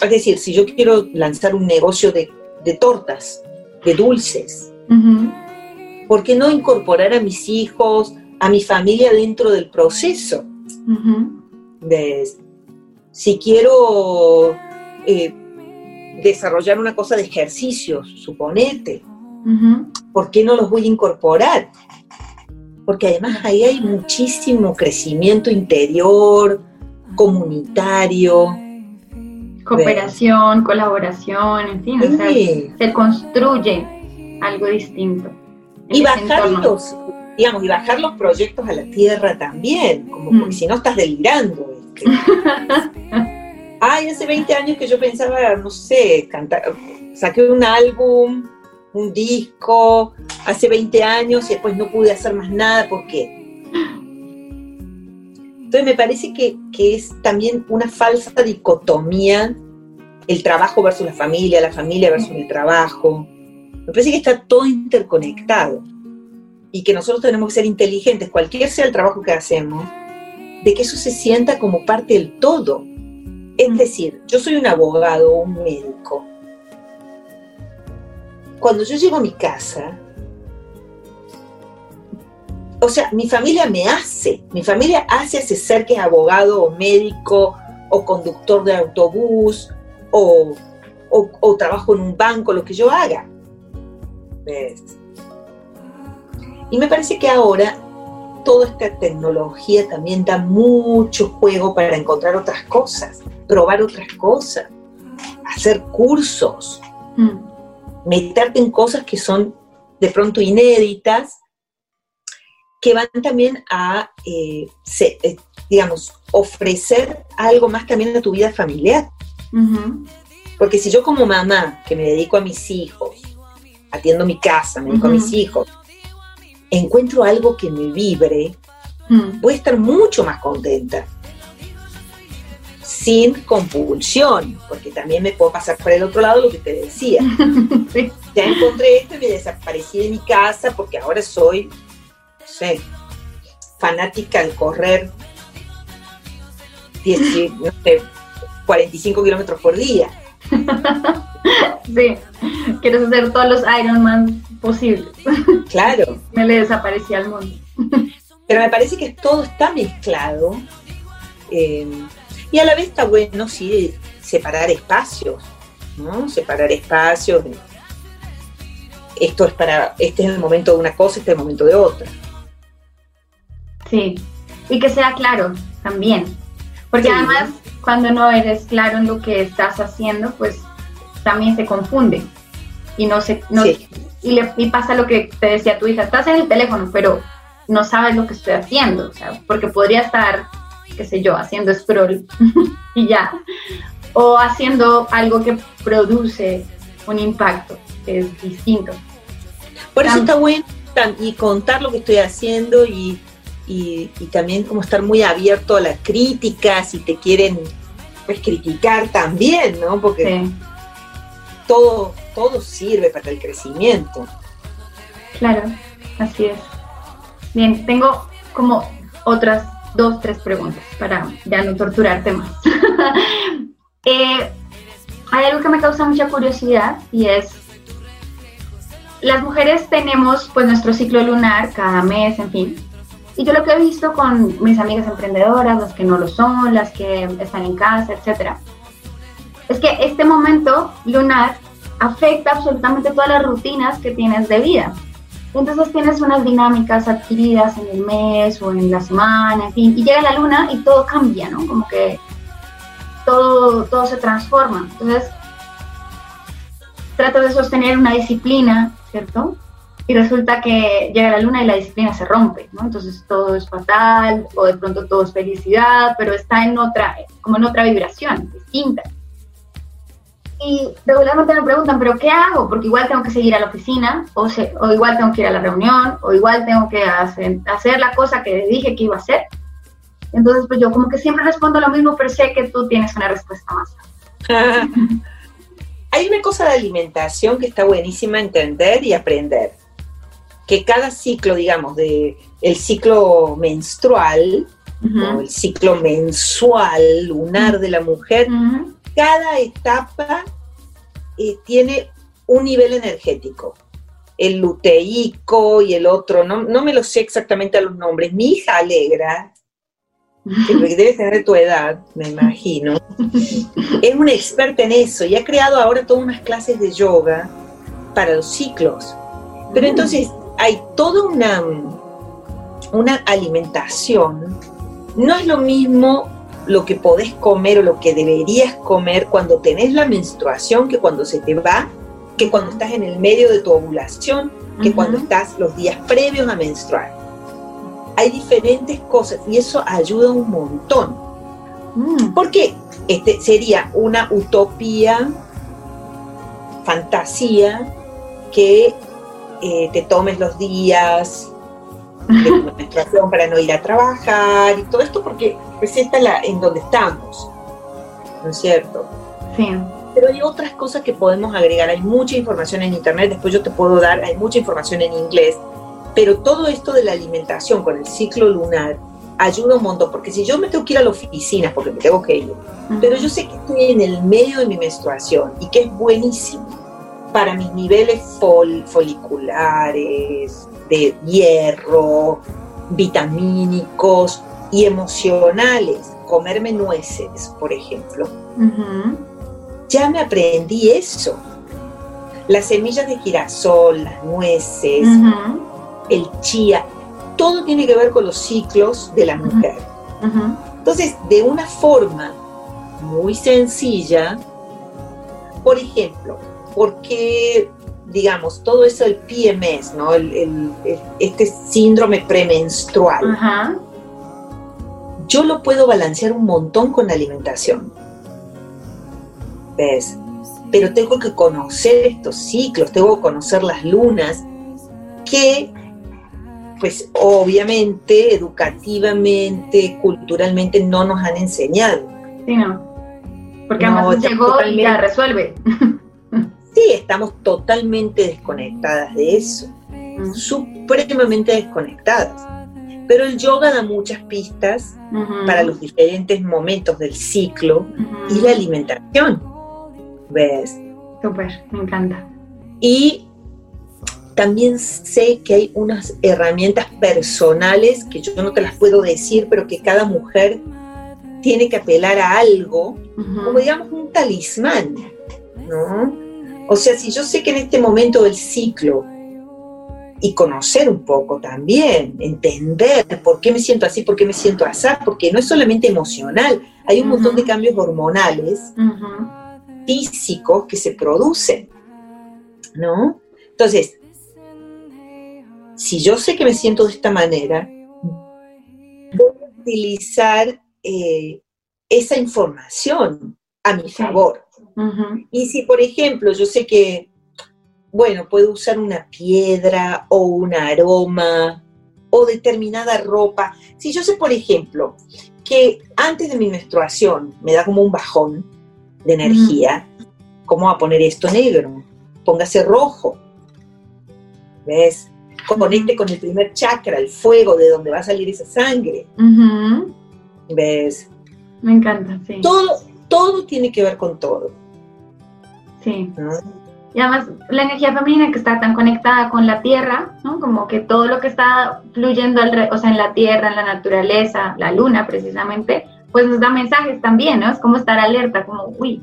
es decir, si yo quiero lanzar un negocio de, tortas, de dulces, ¿por qué no incorporar a mis hijos, a mi familia dentro del proceso? si quiero eh, desarrollar una cosa de ejercicios, suponete, ¿por qué no los voy a incorporar? porque además ahí hay muchísimo crecimiento interior, comunitario. Cooperación, colaboración, en fin, se construye algo distinto. Y bajar los, digamos, y bajar los proyectos a la tierra también, como porque mm. si no estás delirando. Ay, hace 20 años que yo pensaba, no sé, cantar, saqué un álbum, un disco hace 20 años y después no pude hacer más nada. ¿Por qué? Entonces me parece que, es también una falsa dicotomía el trabajo versus la familia, la familia versus el trabajo. Me parece que está todo interconectado y que nosotros tenemos que ser inteligentes, cualquier sea el trabajo que hacemos, de que eso se sienta como parte del todo. Es decir, yo soy un abogado o un médico cuando yo llego a mi casa, o sea, mi familia me hace, mi familia hace ese ser que es abogado o médico o conductor de autobús o, trabajo en un banco, lo que yo haga. ¿Ves? Y me parece que ahora toda esta tecnología también da mucho juego para encontrar otras cosas, probar otras cosas, hacer cursos, mm. meterte en cosas que son de pronto inéditas, que van también a, eh, eh, digamos, ofrecer algo más también a tu vida familiar. Porque si yo como mamá, que me dedico a mis hijos, atiendo mi casa, me dedico a mis hijos, encuentro algo que me vibre, mm. voy a estar mucho más contenta. Sin compulsión, porque también me puedo pasar por el otro lado lo que te decía. Ya encontré esto y me desaparecí de mi casa porque ahora soy, no sé, fanática al correr 45 kilómetros por día. Sí, quieres hacer todos los Ironman posibles. Claro. Me le desaparecía al mundo. Pero me parece que todo está mezclado. Eh, y a la vez está bueno, sí, separar espacios, ¿no? Separar espacios. Esto es para, este es el momento de una cosa, este es el momento de otra. Sí, y que sea claro también. Porque además, cuando no eres claro en lo que estás haciendo, pues también se confunde y no se no, y, le, y pasa lo que te decía tu hija, estás en el teléfono, pero no sabes lo que estoy haciendo, o sea, porque podría estar, qué sé yo, haciendo scroll y ya, o haciendo algo que produce un impacto que es distinto. Por eso está bueno y contar lo que estoy haciendo y, y, también como estar muy abierto a las críticas, si te quieren pues criticar también, ¿no? Porque todo, todo sirve para el crecimiento. Claro, así es. Bien, tengo como otras dos, tres preguntas para ya no torturarte más. Eh, hay algo que me causa mucha curiosidad y es, las mujeres tenemos pues nuestro ciclo lunar cada mes, en fin. Y yo lo que he visto con mis amigas emprendedoras, las que no lo son, las que están en casa, etcétera, es que este momento lunar afecta absolutamente todas las rutinas que tienes de vida. Entonces tienes unas dinámicas adquiridas en el mes o en la semana, en fin, y llega la luna y todo cambia, ¿no? Como que todo, todo se transforma. Entonces, tratas de sostener una disciplina, ¿cierto? Y resulta que llega la luna y la disciplina se rompe, ¿no? Entonces todo es fatal, o de pronto todo es felicidad, pero está en otra, como en otra vibración distinta. Y regularmente me preguntan, ¿pero qué hago? Porque igual tengo que seguir a la oficina, o, o igual tengo que ir a la reunión, o igual tengo que hacer, hacer la cosa que dije que iba a hacer. Entonces, pues yo como que siempre respondo lo mismo, pero sé que tú tienes una respuesta más. Hay una cosa de alimentación que está buenísima entender y aprender. Que cada ciclo, digamos, de el ciclo menstrual, o el ciclo mensual lunar de la mujer, cada etapa eh, tiene un nivel energético. El luteico y el otro, no, no me lo sé exactamente a los nombres. Mi hija Alegra, que debe tener tu edad, me imagino, es una experta en eso y ha creado ahora todas unas clases de yoga para los ciclos. Pero entonces hay toda una, una alimentación. No es lo mismo lo que podés comer o lo que deberías comer cuando tenés la menstruación que cuando se te va, que cuando estás en el medio de tu ovulación, que cuando estás los días previos a menstruar. Hay diferentes cosas y eso ayuda un montón. Mm. Porque este sería una utopía, fantasía, que eh, te tomes los días de tu menstruación para no ir a trabajar y todo esto porque esta la, en donde estamos, ¿no es cierto? Sí. Pero hay otras cosas que podemos agregar, hay mucha información en internet, después yo te puedo dar, hay mucha información en inglés, pero todo esto de la alimentación con el ciclo lunar ayuda un montón, porque si yo me tengo que ir a la oficina, porque me tengo que ir, pero yo sé que estoy en el medio de mi menstruación y que es buenísimo para mis niveles foliculares, de hierro, vitamínicos y emocionales, comerme nueces, por ejemplo, ya me aprendí eso. Las semillas de girasol, las nueces, el chía, todo tiene que ver con los ciclos de la mujer. Entonces, de una forma muy sencilla, por ejemplo, porque, digamos, todo eso del PMS, ¿no? este síndrome premenstrual, yo lo puedo balancear un montón con la alimentación. ¿Ves? Pero tengo que conocer estos ciclos, tengo que conocer las lunas, que pues obviamente, educativamente, culturalmente no nos han enseñado. Sí, no. Porque además llegó y ya resuelve. Sí, estamos totalmente desconectadas de eso, supremamente desconectadas. Pero el yoga da muchas pistas para los diferentes momentos del ciclo y la alimentación. ¿Ves? Súper, me encanta. Y también sé que hay unas herramientas personales que yo no te las puedo decir, pero que cada mujer tiene que apelar a algo, como digamos un talismán, ¿no? O sea, si yo sé que en este momento del ciclo, y conocer un poco también, entender por qué me siento así, por qué me siento así, porque no es solamente emocional, hay un montón de cambios hormonales, físicos que se producen, ¿no? Entonces, si yo sé que me siento de esta manera, voy a utilizar eh, esa información a mi favor. Y si, por ejemplo, yo sé que, bueno, puedo usar una piedra o un aroma o determinada ropa. Si yo sé, por ejemplo, que antes de mi menstruación me da como un bajón de energía, ¿cómo va a poner esto negro? Póngase rojo. ¿Ves? conecte con el primer chakra, el fuego de donde va a salir esa sangre. ¿Ves? Me encanta, sí. Todo, todo tiene que ver con todo. Sí. Y además la energía femenina que está tan conectada con la tierra, ¿no? Como que todo lo que está fluyendo o sea, en la tierra, en la naturaleza, la luna precisamente, pues nos da mensajes también, ¿no? Es como estar alerta, como, uy,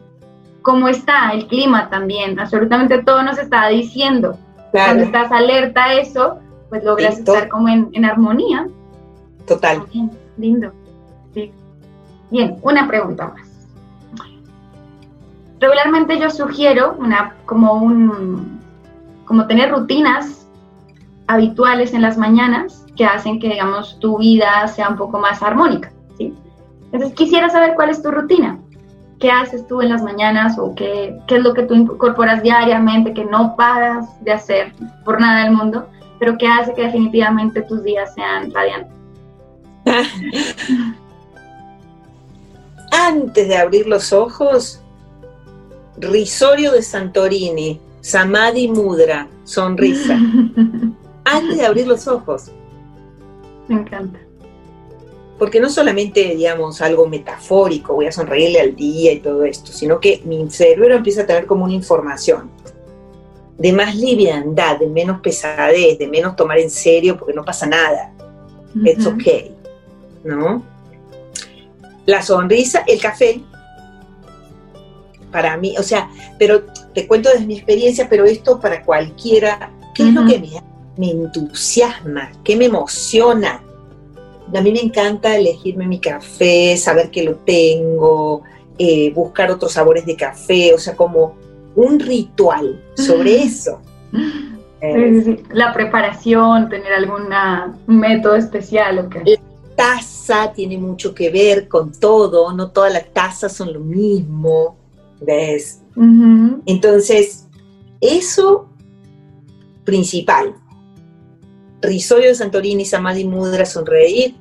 ¿cómo está el clima también? Absolutamente todo nos está diciendo. Cuando estás alerta a eso, pues logras estar como en, armonía. Total. lindo. Bien, una pregunta más. Regularmente yo sugiero una, como un, como tener rutinas habituales en las mañanas que hacen que, digamos, tu vida sea un poco más armónica, ¿sí? Entonces quisiera saber cuál es tu rutina qué haces tú en las mañanas o qué, qué, es lo que tú incorporas diariamente, que no paras de hacer por nada del mundo, pero que hace que definitivamente tus días sean radiantes. Antes de abrir los ojos, risorio de Santorini, Samadhi Mudra, sonrisa. Antes de abrir los ojos. Me encanta porque no solamente, digamos, algo metafórico, voy a sonreírle al día y todo esto, sino que mi cerebro empieza a tener como una información de más liviandad, de menos pesadez, de menos tomar en serio porque no pasa nada. It's okay, ¿no? La sonrisa, el café, para mí, o sea, pero te cuento desde mi experiencia, pero esto para cualquiera, ¿qué es lo que me, me entusiasma? ¿Qué me emociona? A mí me encanta elegirme mi café, saber que lo tengo, eh, buscar otros sabores de café, o sea, como un ritual sobre eso. La preparación, tener algún método especial. ¿o qué? La taza tiene mucho que ver con todo, no todas las tazas son lo mismo, ¿ves? Entonces, eso principal. Risoyo de Santorini, Samadhi Mudra, sonreír,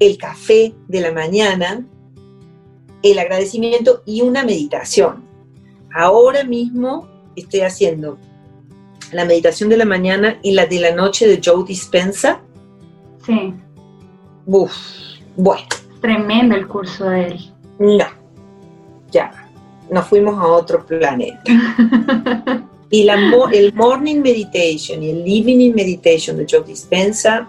el café de la mañana, el agradecimiento y una meditación. Ahora mismo estoy haciendo la meditación de la mañana y la de la noche de Joe Dispensa. Sí. Uf, bueno. Tremendo el curso de él. No, ya, nos fuimos a otro planeta. y la, el Morning Meditation y el Evening Meditation de Joe Dispensa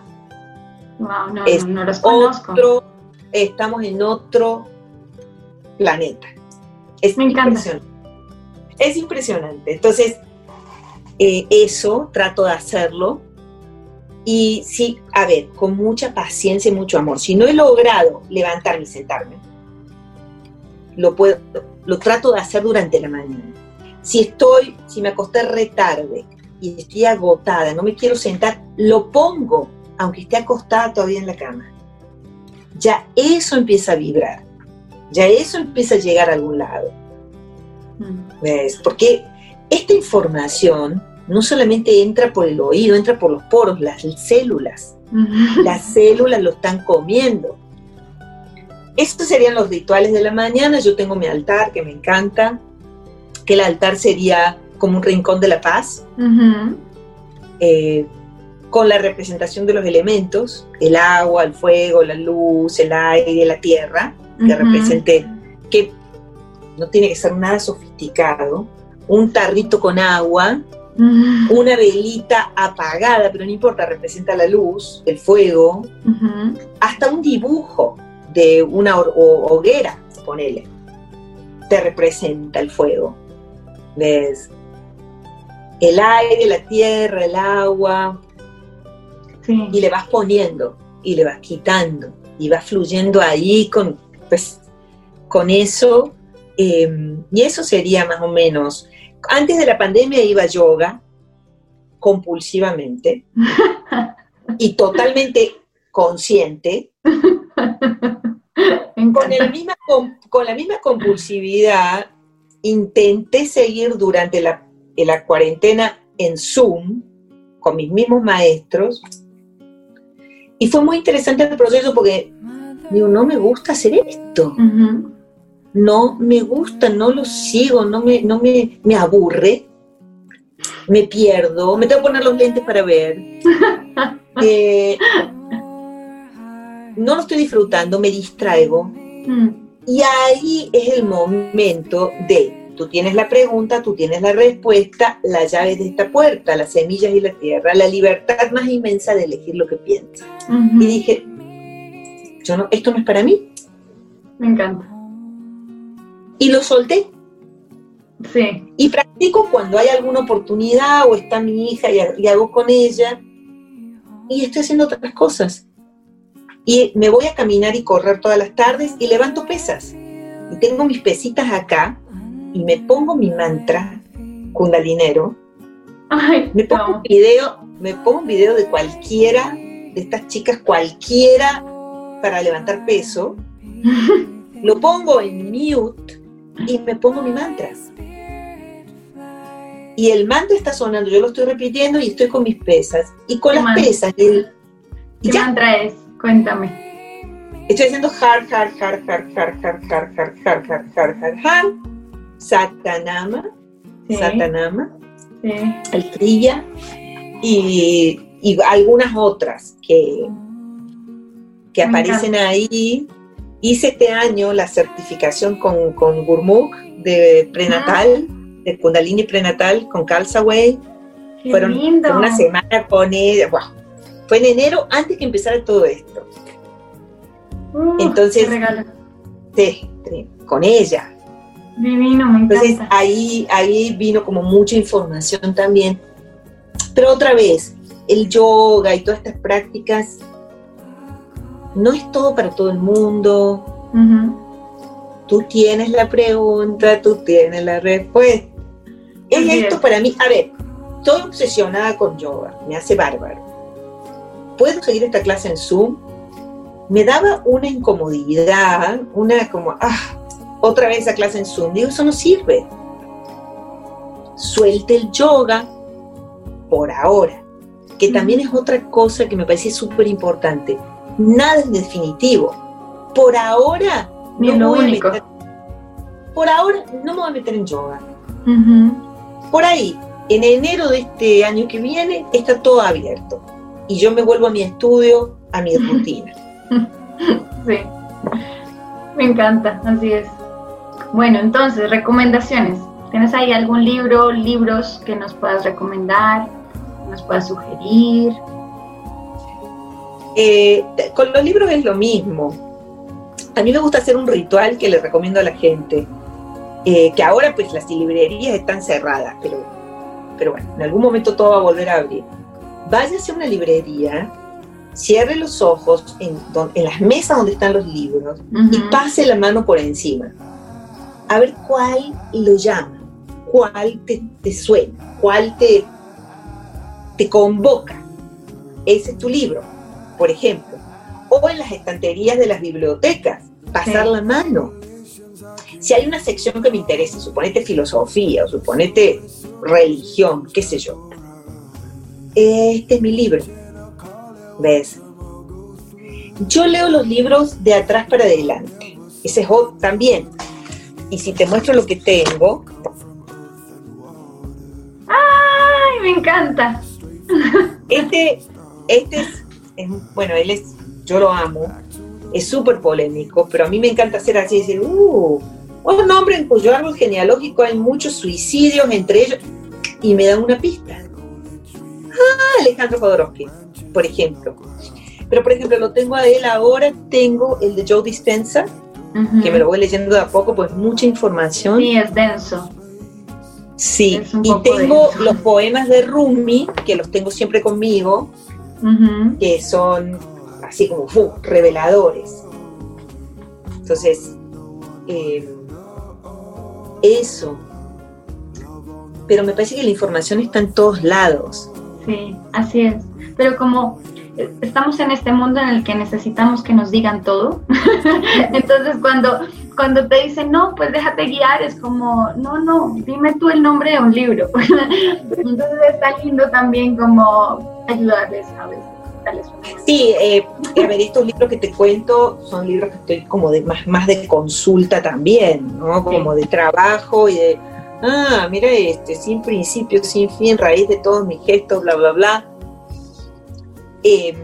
no, no, los conozco. estamos en otro planeta. Es Me impresionante. Es impresionante. Entonces, eh, eso, trato de hacerlo. Y sí, a ver, con mucha paciencia y mucho amor. Si no he logrado levantarme y sentarme, lo, puedo, lo trato de hacer durante la mañana. Si estoy, si me acosté retarde y estoy agotada, no me quiero sentar, lo pongo, aunque esté acostada todavía en la cama. Ya eso empieza a vibrar, ya eso empieza a llegar a algún lado. Mm. ¿Ves? Porque esta información no solamente entra por el oído, entra por los poros, las células. Las células lo están comiendo. Estos serían los rituales de la mañana. Yo tengo mi altar que me encanta, que el altar sería como un rincón de la paz, eh, con la representación de los elementos, el agua, el fuego, la luz, el aire, la tierra, que represente, que no tiene que ser nada sofisticado, un tarrito con agua, una velita apagada, pero no importa, representa la luz, el fuego, hasta un dibujo de una hoguera, ponele, te representa el fuego. ¿Ves? El aire, la tierra, el agua, y le vas poniendo, y le vas quitando, y vas fluyendo ahí con, pues, con eso, em, y eso sería más o menos antes de la pandemia iba yoga compulsivamente y totalmente consciente. Con, la misma, con, la misma compulsividad intenté seguir durante la, la cuarentena en Zoom con mis mismos maestros y fue muy interesante el proceso porque digo, no me gusta hacer esto no me gusta, no lo sigo, no me, no me, me aburre, me pierdo, me tengo que poner los lentes para ver. Eh, no lo estoy disfrutando, me distraigo. Mm. Y ahí es el momento de, tú tienes la pregunta, tú tienes la respuesta, la llave de esta puerta, las semillas y la tierra, la libertad más inmensa de elegir lo que piensas. Y dije, yo no, esto no es para mí. Me encanta y lo solté. Sí. Y practico cuando hay alguna oportunidad o está mi hija y, hago con ella y estoy haciendo otras cosas. Y me voy a caminar y correr todas las tardes y levanto pesas. Y tengo mis pesitas acá y me pongo mi mantra kundalinero. Ay, me pongo un video, me pongo un video de cualquiera, de estas chicas cualquiera para levantar peso. lo pongo en mute y me pongo mi mantra. Y el mantra está sonando, yo lo estoy repitiendo y estoy con mis pesas. Y con las pesas. El, ¿Qué mantra es? Cuéntame. Estoy haciendo har, har, har, har, har, har, har, har, har, har, har, har, har, satanama, satanama, el trilla y, y algunas otras que, que aparecen ahí Hice este año la certificación con, con Gurmukh de prenatal, ah. de Kundalini prenatal con Calzaway. Fueron una semana con ella. Fue en enero antes que empezara todo esto. Uh, Entonces, sí, con ella. Divino, me Entonces ahí, ahí vino como mucha información también. Pero otra vez, el yoga y todas estas prácticas no es todo para todo el mundo. Tú tienes la pregunta, tú tienes la respuesta. Es esto para mí. A ver, estoy obsesionada con yoga, me hace bárbaro. ¿Puedo seguir esta clase en Zoom? Me daba una incomodidad, una como, ah, otra vez esa clase en Zoom. Digo, eso no sirve. Suelte el yoga por ahora, que también es otra cosa que me parece súper importante nada es definitivo. Por ahora, no me voy a meter, por ahora no me voy a meter en yoga. Por ahí, en enero de este año que viene, está todo abierto. Y yo me vuelvo a mi estudio, a mi rutina. sí, me encanta, así es. Bueno, entonces, recomendaciones. ¿Tienes ahí algún libro, libros que nos puedas recomendar, que nos puedas sugerir? Eh, con los libros es lo mismo. A mí me gusta hacer un ritual que le recomiendo a la gente, eh, que ahora pues las librerías están cerradas, pero pero bueno, en algún momento todo va a volver a abrir. Váyase a una librería, cierre los ojos en, en las mesas donde están los libros y pase la mano por encima. A ver cuál lo llama, cuál te, te suena, cuál te, te convoca. Ese es tu libro, por ejemplo. O en las estanterías de las bibliotecas, pasar la mano. Si hay una sección que me interesa, suponete filosofía o suponete religión, qué sé yo. Este es mi libro. ¿Ves? Yo leo los libros de atrás para adelante. Ese es otro también. Y si te muestro lo que tengo. ¡Ay! Me encanta. Este, este es, bueno, él es, yo lo amo, es súper polémico, pero a mí me encanta hacer así, decir, uh, un hombre en cuyo árbol genealógico hay muchos suicidios entre ellos, y me dan una pista. Ah, Alejandro Jodorowsky, por ejemplo. Pero, por ejemplo, lo tengo a él ahora, tengo el de Joe Dispenza, que me lo voy leyendo de a poco, pues mucha información. Sí, es denso. Sí, y tengo los poemas de Rumi, que los tengo siempre conmigo, que son así como reveladores. Entonces, eh, eso. Pero me parece que la información está en todos lados. Sí, así es. Pero como estamos en este mundo en el que necesitamos que nos digan todo. Entonces cuando, cuando te dicen, no, pues déjate guiar, es como, no, no, dime tú el nombre de un libro. Entonces está lindo también como ayudarles a veces. Sí, eh, a ver, estos libros que te cuento son libros que estoy como de más, más de consulta también, ¿no? Como de trabajo y de, ah, mira este, sin principio, sin fin, raíz de todos mis gestos, bla, bla, bla Em,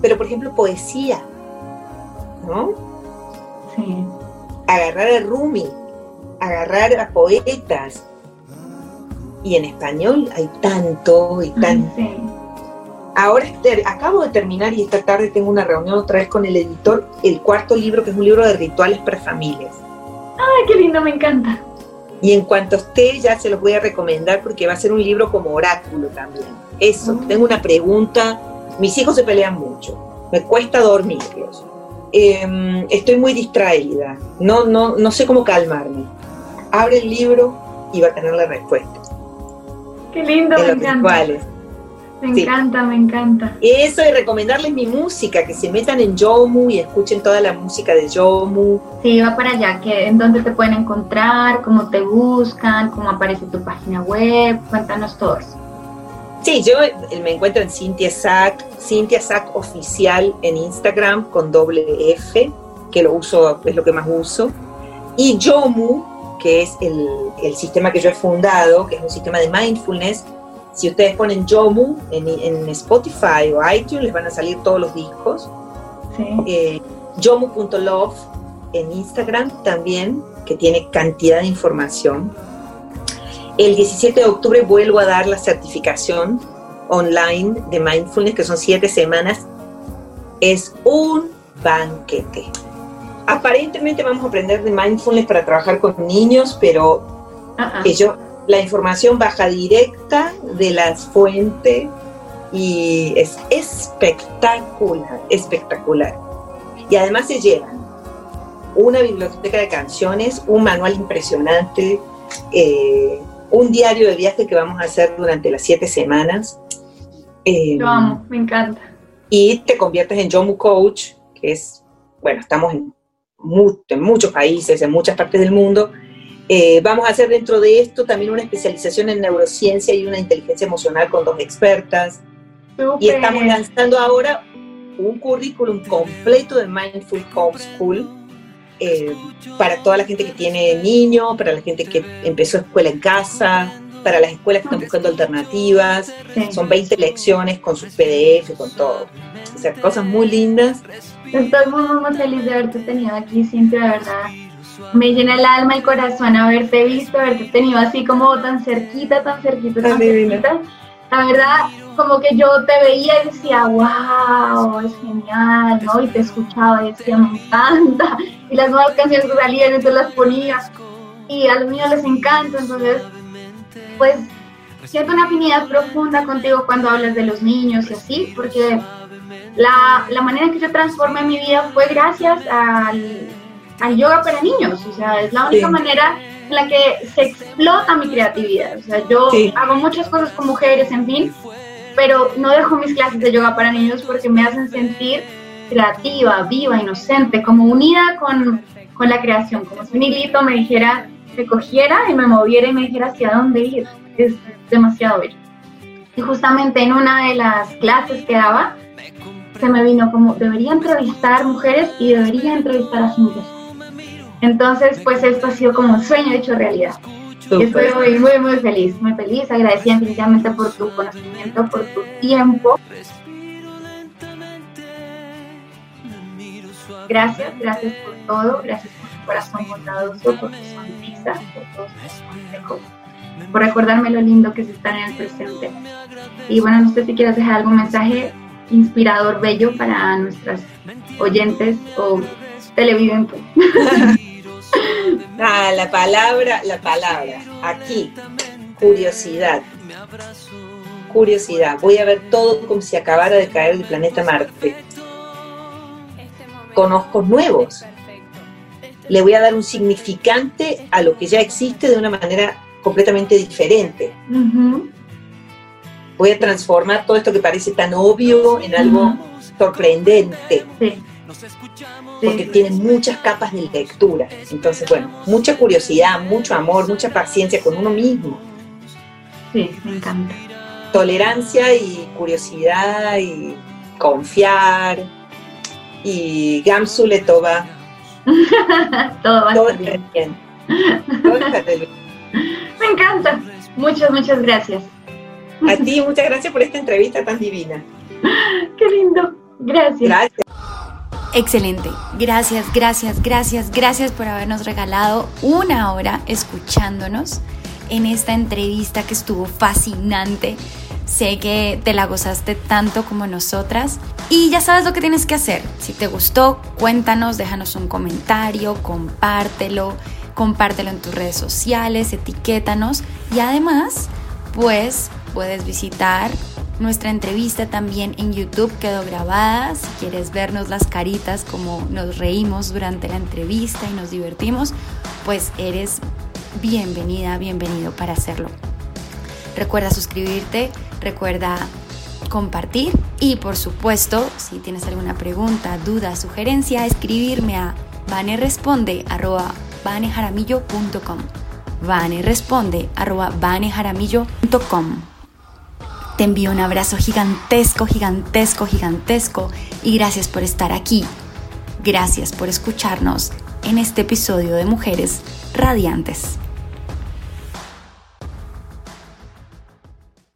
pero, por ejemplo, poesía, ¿no? Sí. Agarrar a Rumi, agarrar a poetas. Y en español hay tanto y tanto. Ahora acabo de terminar y esta tarde tengo una reunión otra vez con el editor, el cuarto libro, que es un libro de rituales para familias. ¡Ay, qué lindo! Me encanta. Y en cuanto esté, ya se los voy a recomendar porque va a ser un libro como oráculo también. Eso, ah. tengo una pregunta mis hijos se pelean mucho, me cuesta dormirlos. Em, estoy muy distraída, no, no, no sé cómo calmarme. Abre el libro y va a tener la respuesta. Qué lindo, me encanta. Me encanta, me encanta. Eso y recomendarles mi música, que se metan en Yomu y escuchen toda la música de Yomu. Sí, va para allá, que en dónde te pueden encontrar, cómo te buscan, cómo aparece tu página web, cuéntanos todo eso. Sí, yo eh, me encuentro en Cintia Sack, Cintia Sack oficial en Instagram con doble F, que lo uso, es lo que más uso. Y Yomu, que es el, sistema que yo he fundado, que es un sistema de mindfulness. Si ustedes ponen Yomu en, Spotify o iTunes, les van a salir todos los discos. Sí. Eh, Yomu.love en Instagram también, que tiene cantidad de información. El 17 de octubre vuelvo a dar la certificación online de mindfulness, que son siete semanas. Es un banquete. Aparentemente vamos a aprender de mindfulness para trabajar con niños, pero la información baja directa de las fuentes y es espectacular, espectacular. Y además se llevan una biblioteca de canciones, un manual impresionante, eh, un diario de viaje que vamos a hacer durante las siete semanas. Eh, Lo amo, me encanta. Y te conviertes en Jomu Coach, que es, bueno, estamos en, muchos países, en muchas partes del mundo. Eh, vamos a hacer dentro de esto también una especialización en neurociencia y una inteligencia emocional con dos expertas. Y estamos lanzando ahora un currículum completo de Mindful Homeschool eh, para toda la gente que tiene niños, para la gente que empezó escuela en casa, para las escuelas que están buscando alternativas. Son 20 lecciones con sus PDF, con todo. O sea, cosas muy lindas. Estoy muy, muy feliz de haberte tenido aquí, siempre, de verdad. Me llena el alma y el corazón haberte visto, haberte tenido así como tan cerquita, tan cerquita, tan cerquita. La verdad, como que yo te veía y decía, wow, es genial, ¿no? Y te escuchaba y decía, me encanta. Y las nuevas canciones que salían, entonces las ponía. Y a los niños les encanta, entonces, pues, siento una afinidad profunda contigo cuando hablas de los niños y así, porque la, la manera en que yo transformé mi vida fue gracias al, al yoga para niños. O sea, es la única manera en la que se explota mi creatividad. O sea, yo hago muchas cosas con mujeres, en fin, pero no dejo mis clases de yoga para niños porque me hacen sentir creativa, viva, inocente, como unida con, con la creación, como si un hilito me dijera, me cogiera y me moviera y me dijera hacia dónde ir. Es demasiado bello. Y justamente en una de las clases que daba, se me vino como, debería entrevistar mujeres y debería entrevistar a cintas. Entonces, pues esto ha sido como un sueño hecho realidad. Estoy muy, muy, muy feliz, muy feliz, agradecida infinitamente por tu conocimiento, por tu tiempo. Gracias, gracias por todo, gracias por tu corazón bondadoso, por tu sonrisa, por todos tus por recordarme lo lindo que es estar en el presente. Y bueno, no sé si quieres dejar algún mensaje inspirador, bello para nuestras oyentes o televidentes. Ah, la palabra, la palabra, aquí, curiosidad. Curiosidad, voy a ver todo como si acabara de caer del planeta Marte. Conozco nuevos. Le voy a dar un significante a lo que ya existe de una manera completamente diferente. Voy a transformar todo esto que parece tan obvio en algo sorprendente porque tiene muchas capas de lectura. Entonces, bueno, mucha curiosidad, mucho amor, mucha paciencia con uno mismo. Sí, me encanta. Tolerancia y curiosidad y confiar y Gamsule Toba. Todo va estar bien. bien. me encanta. Muchas, muchas gracias. A ti, muchas gracias por esta entrevista tan divina. Qué lindo. Gracias. Gracias. Excelente. Gracias, gracias, gracias, gracias por habernos regalado una hora escuchándonos en esta entrevista que estuvo fascinante. Sé que te la gozaste tanto como nosotras. Y ya sabes lo que tienes que hacer. Si te gustó, cuéntanos, déjanos un comentario, compártelo, compártelo en tus redes sociales, etiquétanos. Y además, pues puedes visitar nuestra entrevista también en YouTube quedó grabada. Si quieres vernos las caritas como nos reímos durante la entrevista y nos divertimos, pues eres bienvenida, bienvenido para hacerlo. Recuerda suscribirte, recuerda compartir y por supuesto, si tienes alguna pregunta, duda, sugerencia, escribirme a vaneresponde.com. vaneresponde.com. Envío un abrazo gigantesco, gigantesco, gigantesco y gracias por estar aquí. Gracias por escucharnos en este episodio de Mujeres Radiantes.